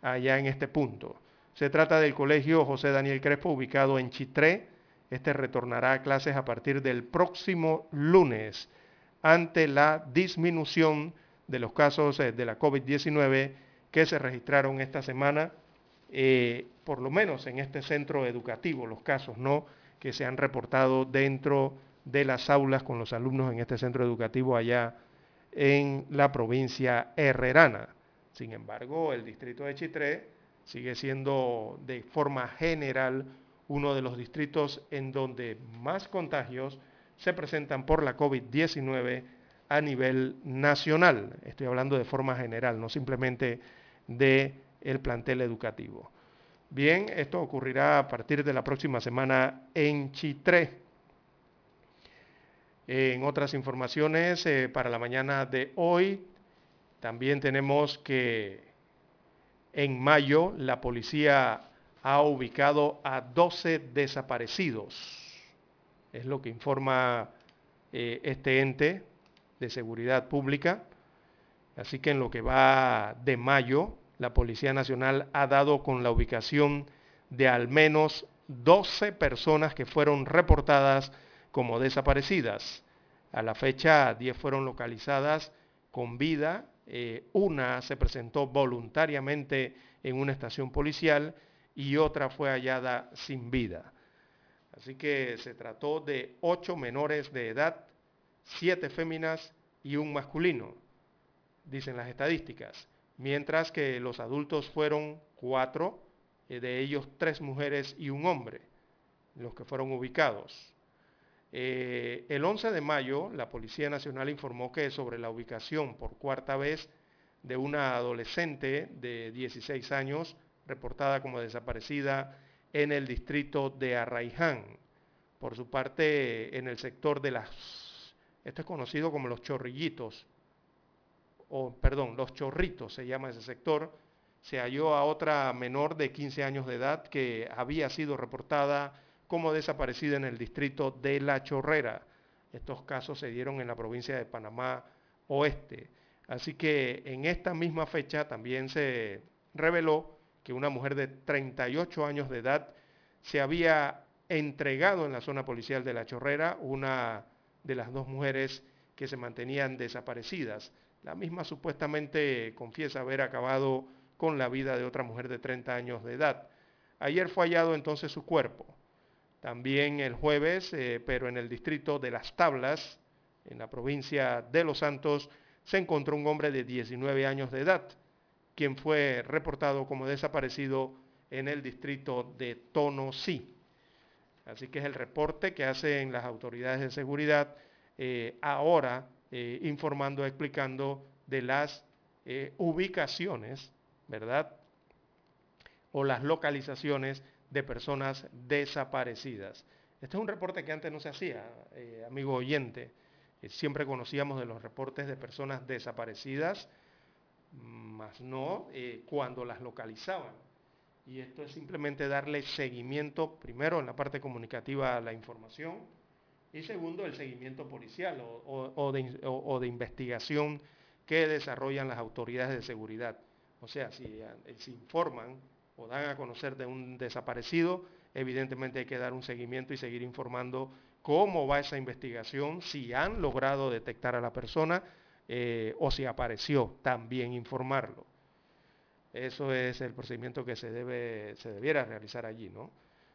allá en este punto. Se trata del Colegio José Daniel Crespo ubicado en Chitré. Este retornará a clases a partir del próximo lunes ante la disminución de los casos eh, de la COVID-19 que se registraron esta semana, eh, por lo menos en este centro educativo, los casos no que se han reportado dentro de las aulas con los alumnos en este centro educativo allá en la provincia herrerana. Sin embargo, el distrito de Chitré sigue siendo de forma general uno de los distritos en donde más contagios se presentan por la COVID-19 a nivel nacional. Estoy hablando de forma general, no simplemente del el plantel educativo. Bien, esto ocurrirá a partir de la próxima semana en Chitré. En otras informaciones, eh, para la mañana de hoy, también tenemos que en mayo la policía ha ubicado a 12 desaparecidos. Es lo que informa eh, este ente de seguridad pública. Así que en lo que va de mayo, la Policía Nacional ha dado con la ubicación de al menos 12 personas que fueron reportadas como desaparecidas. A la fecha, 10 fueron localizadas con vida, eh, una se presentó voluntariamente en una estación policial y otra fue hallada sin vida. Así que se trató de ocho menores de edad, siete féminas y un masculino, dicen las estadísticas, mientras que los adultos fueron cuatro, eh, de ellos tres mujeres y un hombre, los que fueron ubicados. Eh, el 11 de mayo, la Policía Nacional informó que sobre la ubicación por cuarta vez de una adolescente de 16 años reportada como desaparecida en el distrito de Arraiján. Por su parte, en el sector de las, esto es conocido como los chorrillitos, o perdón, los chorritos se llama ese sector, se halló a otra menor de 15 años de edad que había sido reportada como desaparecida en el distrito de La Chorrera. Estos casos se dieron en la provincia de Panamá Oeste. Así que en esta misma fecha también se reveló que una mujer de 38 años de edad se había entregado en la zona policial de La Chorrera, una de las dos mujeres que se mantenían desaparecidas. La misma supuestamente confiesa haber acabado con la vida de otra mujer de 30 años de edad. Ayer fue hallado entonces su cuerpo. También el jueves, eh, pero en el distrito de Las Tablas, en la provincia de Los Santos, se encontró un hombre de 19 años de edad, quien fue reportado como desaparecido en el distrito de Tonosí. Así que es el reporte que hacen las autoridades de seguridad eh, ahora eh, informando, explicando de las ubicaciones, ¿verdad? O las localizaciones de personas desaparecidas. Este es un reporte que antes no se hacía, eh, amigo oyente. Eh, siempre conocíamos de los reportes de personas desaparecidas, más no eh, cuando las localizaban. Y esto es simplemente darle seguimiento, primero en la parte comunicativa a la información, y segundo el seguimiento policial o, de, investigación que desarrollan las autoridades de seguridad. O sea, si se informan o dan a conocer de un desaparecido, evidentemente hay que dar un seguimiento y seguir informando cómo va esa investigación, si han logrado detectar a la persona eh, o si apareció, también informarlo. Eso es el procedimiento que se, debe, se debiera realizar allí, ¿no?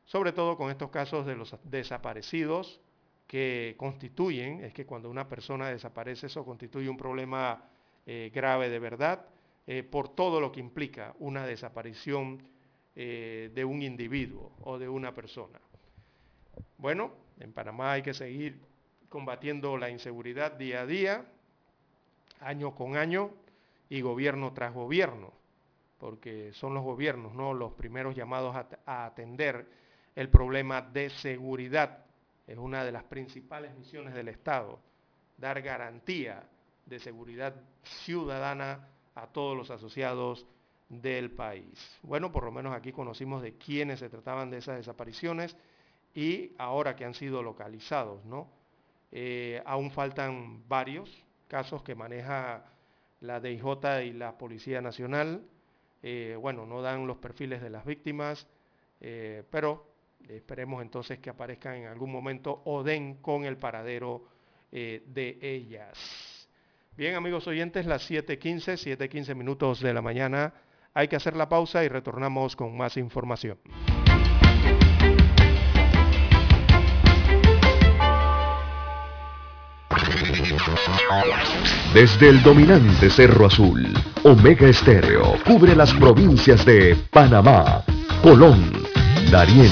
Sobre todo con estos casos de los desaparecidos, que constituyen, es que cuando una persona desaparece eso constituye un problema eh, grave de verdad, eh, por todo lo que implica una desaparición eh, de un individuo o de una persona. Bueno, en Panamá hay que seguir combatiendo la inseguridad día a día, año con año y gobierno tras gobierno, porque son los gobiernos ¿no? los primeros llamados a atender el problema de seguridad. Es una de las principales misiones del Estado, dar garantía de seguridad ciudadana a todos los asociados del país. Bueno, por lo menos aquí conocimos de quiénes se trataban de esas desapariciones y ahora que han sido localizados, ¿no? Eh, aún faltan varios casos que maneja la DIJ y la Policía Nacional. Eh, bueno, no dan los perfiles de las víctimas, eh, pero esperemos entonces que aparezcan en algún momento o den con el paradero de ellas. Bien, amigos oyentes, las 7.15, 7.15 minutos de la mañana. Hay que hacer la pausa y retornamos con más información. Desde el dominante Cerro Azul, Omega Estéreo cubre las provincias de Panamá, Colón, Darién,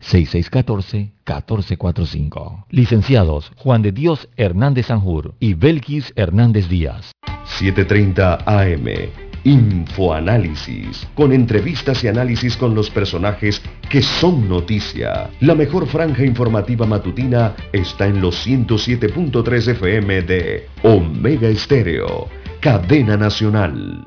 6614-1445. Licenciados Juan de Dios Hernández Sanjur y Belkis Hernández Díaz. 7.30 AM. Infoanálisis, con entrevistas y análisis con los personajes que son noticia. La mejor franja informativa matutina está en los 107.3 FM de Omega Estéreo, cadena nacional.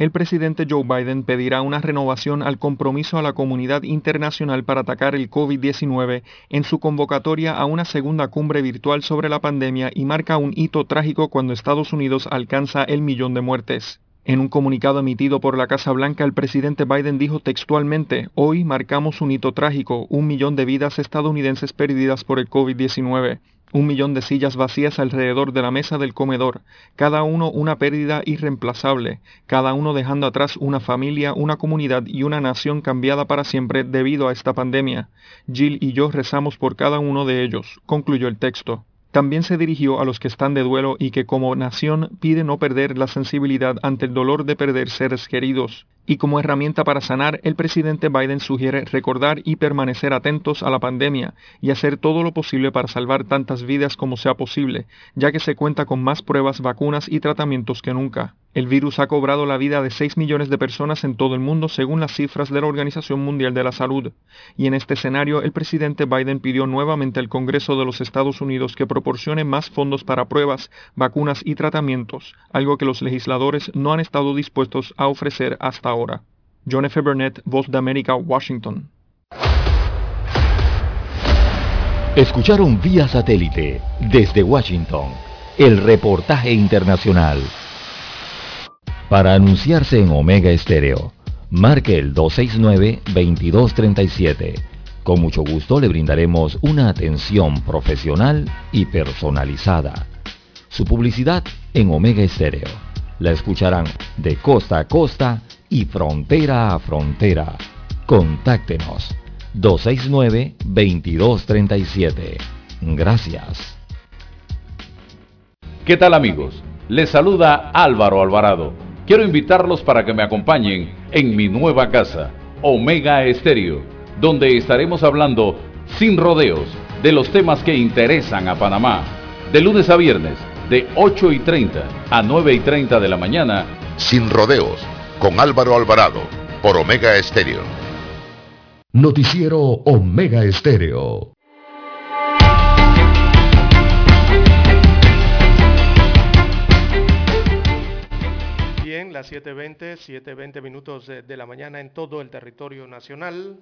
El presidente Joe Biden pedirá una renovación al compromiso a la comunidad internacional para atacar el COVID-19 en su convocatoria a una segunda cumbre virtual sobre la pandemia y marca un hito trágico cuando Estados Unidos alcanza el millón de muertes. En un comunicado emitido por la Casa Blanca, el presidente Biden dijo textualmente, hoy marcamos un hito trágico, un millón de vidas estadounidenses perdidas por el COVID-19. Un millón de sillas vacías alrededor de la mesa del comedor, cada uno una pérdida irreemplazable, cada uno dejando atrás una familia, una comunidad y una nación cambiada para siempre debido a esta pandemia. Jill y yo rezamos por cada uno de ellos, concluyó el texto. También se dirigió a los que están de duelo y que como nación pide no perder la sensibilidad ante el dolor de perder seres queridos. Y como herramienta para sanar, el presidente Biden sugiere recordar y permanecer atentos a la pandemia y hacer todo lo posible para salvar tantas vidas como sea posible, ya que se cuenta con más pruebas, vacunas y tratamientos que nunca. El virus ha cobrado la vida de 6 millones de personas en todo el mundo según las cifras de la Organización Mundial de la Salud. Y en este escenario, el presidente Biden pidió nuevamente al Congreso de los Estados Unidos que proporcione más fondos para pruebas, vacunas y tratamientos, algo que los legisladores no han estado dispuestos a ofrecer hasta ahora. John F. Burnett, Voz de América, Washington. Escucharon vía satélite desde Washington el reportaje internacional. Para anunciarse en Omega Estéreo, marque el 269-2237. Con mucho gusto le brindaremos una atención profesional y personalizada. Su publicidad en Omega Estéreo. La escucharán de costa a costa y frontera a frontera Contáctenos 269-2237. Gracias. ¿Qué tal amigos? Les saluda Álvaro Alvarado. Quiero invitarlos para que me acompañen en mi nueva casa, Omega Estéreo, donde estaremos hablando sin rodeos de los temas que interesan a Panamá. De lunes a viernes, de 8 y 30 a 9 y 30 de la mañana. Sin rodeos, con Álvaro Alvarado, por Omega Estéreo. Noticiero Omega Estéreo. Bien, las 7.20, 7.20 minutos de la mañana en todo el territorio nacional.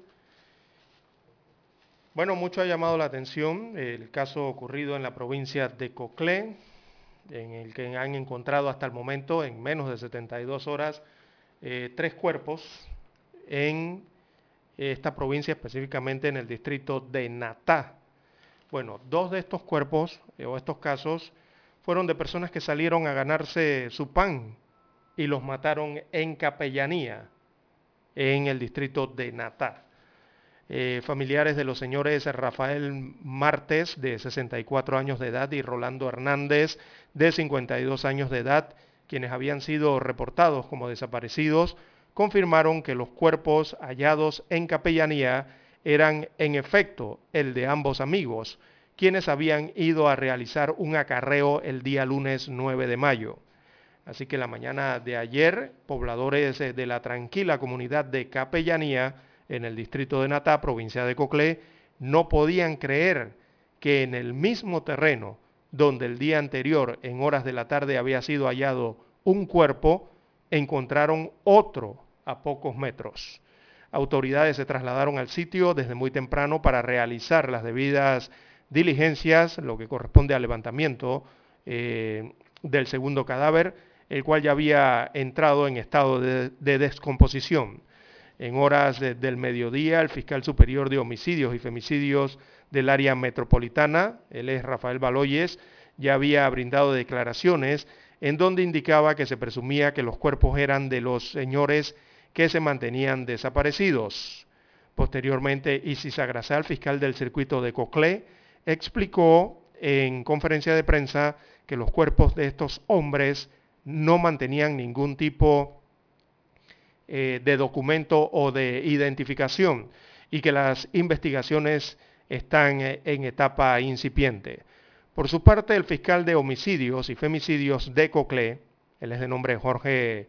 Bueno, mucho ha llamado la atención el caso ocurrido en la provincia de Coclé, en el que han encontrado hasta el momento, en menos de 72 horas, eh, tres cuerpos en esta provincia, específicamente en el distrito de Natá. Bueno, dos de estos cuerpos eh, o estos casos fueron de personas que salieron a ganarse su pan y los mataron en capellanía en el distrito de Natá. Eh, familiares de los señores Rafael Martes, de 64 años de edad, y Rolando Hernández, de 52 años de edad, quienes habían sido reportados como desaparecidos, confirmaron que los cuerpos hallados en capellanía eran en efecto el de ambos amigos, quienes habían ido a realizar un acarreo el día lunes 9 de mayo. Así que la mañana de ayer, pobladores de la tranquila comunidad de Capellanía en el distrito de Natá, provincia de Coclé, no podían creer que en el mismo terreno donde el día anterior, en horas de la tarde, había sido hallado un cuerpo, encontraron otro a pocos metros. Autoridades se trasladaron al sitio desde muy temprano para realizar las debidas diligencias, lo que corresponde al levantamiento eh, del segundo cadáver, el cual ya había entrado en estado de descomposición. En horas del mediodía, el fiscal superior de homicidios y femicidios del área metropolitana, él es Rafael Baloyes, ya había brindado declaraciones en donde indicaba que se presumía que los cuerpos eran de los señores que se mantenían desaparecidos. Posteriormente, Isis Agrasal, fiscal del circuito de Coclé, explicó en conferencia de prensa que los cuerpos de estos hombres no mantenían ningún tipo eh, de documento o de identificación y que las investigaciones están eh, en etapa incipiente. Por su parte, el fiscal de homicidios y femicidios de Coclé, él es de nombre Jorge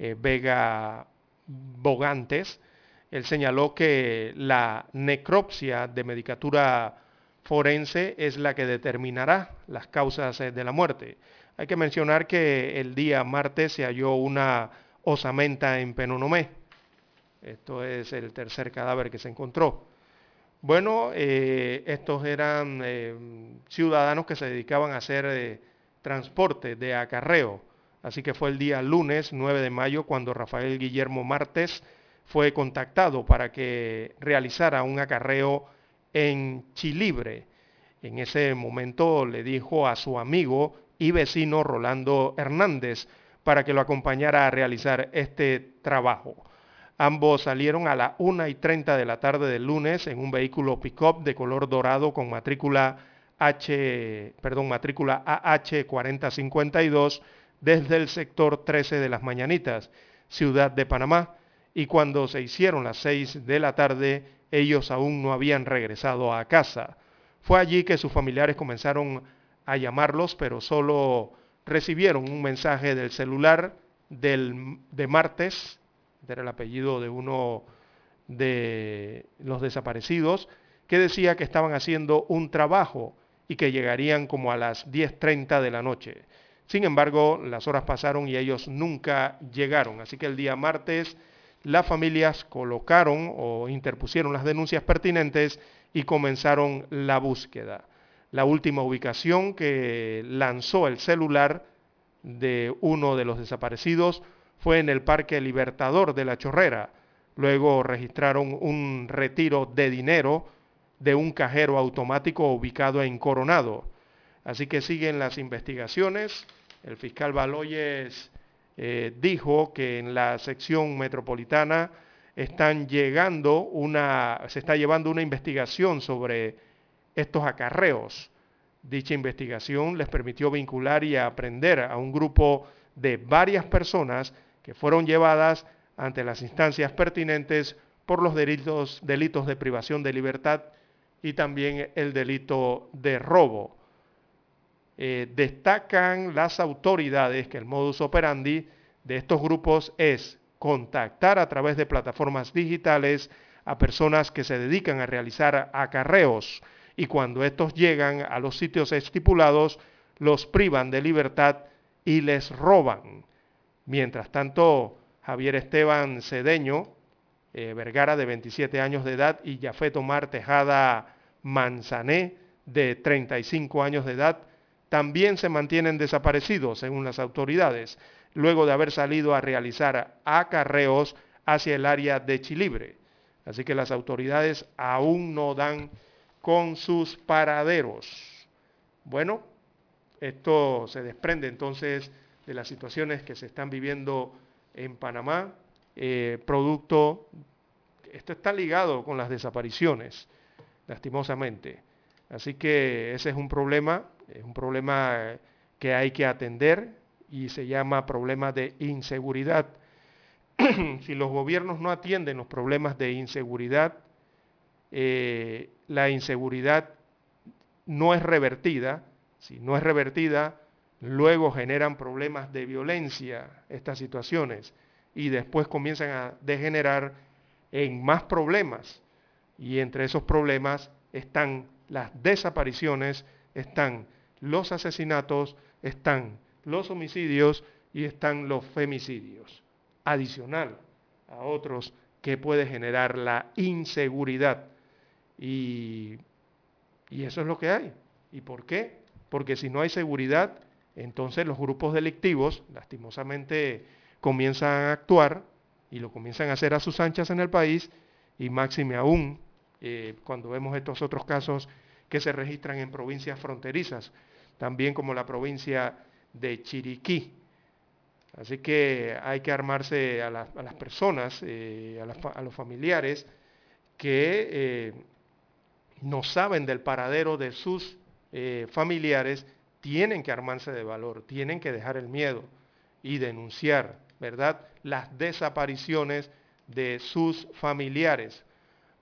eh, Vega Bogantes, él señaló que la necropsia de medicatura forense es la que determinará las causas de la muerte. Hay que mencionar que el día martes se halló una osamenta en Penonomé. Esto es el tercer cadáver que se encontró. Bueno, eh, estos eran eh, ciudadanos que se dedicaban a hacer eh, transporte de acarreo. Así que fue el día lunes 9 de mayo cuando Rafael Guillermo Martes fue contactado para que realizara un acarreo en Chilibre. En ese momento le dijo a su amigo y vecino Rolando Hernández, para que lo acompañara a realizar este trabajo. Ambos salieron a las 1 y 30 de la tarde del lunes en un vehículo pick-up de color dorado con matrícula H, perdón, matrícula AH4052 desde el sector 13 de las Mañanitas, Ciudad de Panamá, y cuando se hicieron las 6 de la tarde, ellos aún no habían regresado a casa. Fue allí que sus familiares comenzaron a llamarlos, pero solo recibieron un mensaje del celular del, de martes, era el apellido de uno de los desaparecidos, que decía que estaban haciendo un trabajo y que llegarían como a las 10.30 de la noche. Sin embargo, las horas pasaron y ellos nunca llegaron. Así que el día martes las familias colocaron o interpusieron las denuncias pertinentes y comenzaron la búsqueda. La última ubicación que lanzó el celular de uno de los desaparecidos fue en el Parque Libertador de la Chorrera. Luego registraron un retiro de dinero de un cajero automático ubicado en Coronado. Así que siguen las investigaciones. El fiscal Baloyes eh, dijo que en la sección metropolitana están llegando una, se está llevando una investigación sobre estos acarreos. Dicha investigación les permitió vincular y aprender a un grupo de varias personas que fueron llevadas ante las instancias pertinentes por los delitos, de privación de libertad y también el delito de robo. Eh, destacan las autoridades que el modus operandi de estos grupos es contactar a través de plataformas digitales a personas que se dedican a realizar acarreos y cuando estos llegan a los sitios estipulados los privan de libertad y les roban. Mientras tanto, Javier Esteban Cedeño, eh, Vergara de 27 años de edad y Jafet Omar Tejada Manzané de 35 años de edad también se mantienen desaparecidos según las autoridades luego de haber salido a realizar acarreos hacia el área de Chilibre. Así que las autoridades aún no dan con sus paraderos. Bueno, esto se desprende entonces de las situaciones que se están viviendo en Panamá, eh, producto, esto está ligado con las desapariciones, lastimosamente. Así que ese es un problema, es un problema que hay que atender, y se llama problema de inseguridad. si los gobiernos no atienden los problemas de inseguridad, eh, la inseguridad no es revertida. Si no es revertida, luego generan problemas de violencia estas situaciones y después comienzan a degenerar en más problemas. Y entre esos problemas están las desapariciones, están los asesinatos, están los homicidios y están los femicidios, adicional a otros que puede generar la inseguridad. Y, y eso es lo que hay. ¿Y por qué? Porque si no hay seguridad, entonces los grupos delictivos, lastimosamente, comienzan a actuar y lo comienzan a hacer a sus anchas en el país y máxime aún eh, cuando vemos estos otros casos que se registran en provincias fronterizas, también como la provincia de Chiriquí. Así que hay que armarse a, las personas, eh, a, los familiares que eh, no saben del paradero de sus eh, familiares, tienen que armarse de valor, tienen que dejar el miedo y denunciar, ¿verdad?, las desapariciones de sus familiares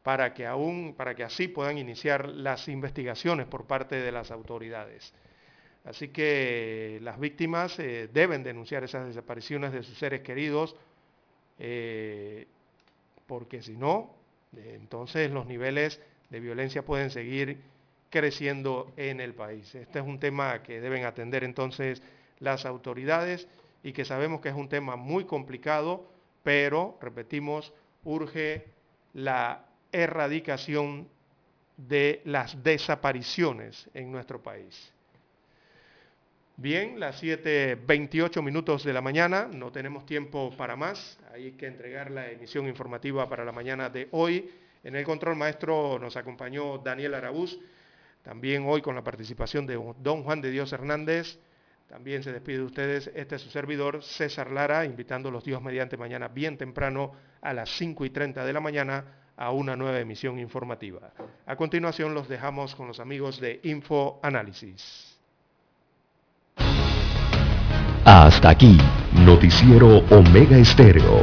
para que aún, para que así puedan iniciar las investigaciones por parte de las autoridades. Así que las víctimas eh, deben denunciar esas desapariciones de sus seres queridos, eh, porque si no, entonces los niveles de violencia pueden seguir creciendo en el país. Este es un tema que deben atender entonces las autoridades y que sabemos que es un tema muy complicado, pero, repetimos, urge la erradicación de las desapariciones en nuestro país. Bien, las 7.28 minutos de la mañana, no tenemos tiempo para más, hay que entregar la emisión informativa para la mañana de hoy. En el control maestro nos acompañó Daniel Arabús, también hoy con la participación de don Juan de Dios Hernández. También se despide de ustedes este es su servidor César Lara, invitando los días mediante mañana bien temprano a las 5 y 30 de la mañana a una nueva emisión informativa. A continuación los dejamos con los amigos de Info Análisis. Hasta aquí, Noticiero Omega Estéreo.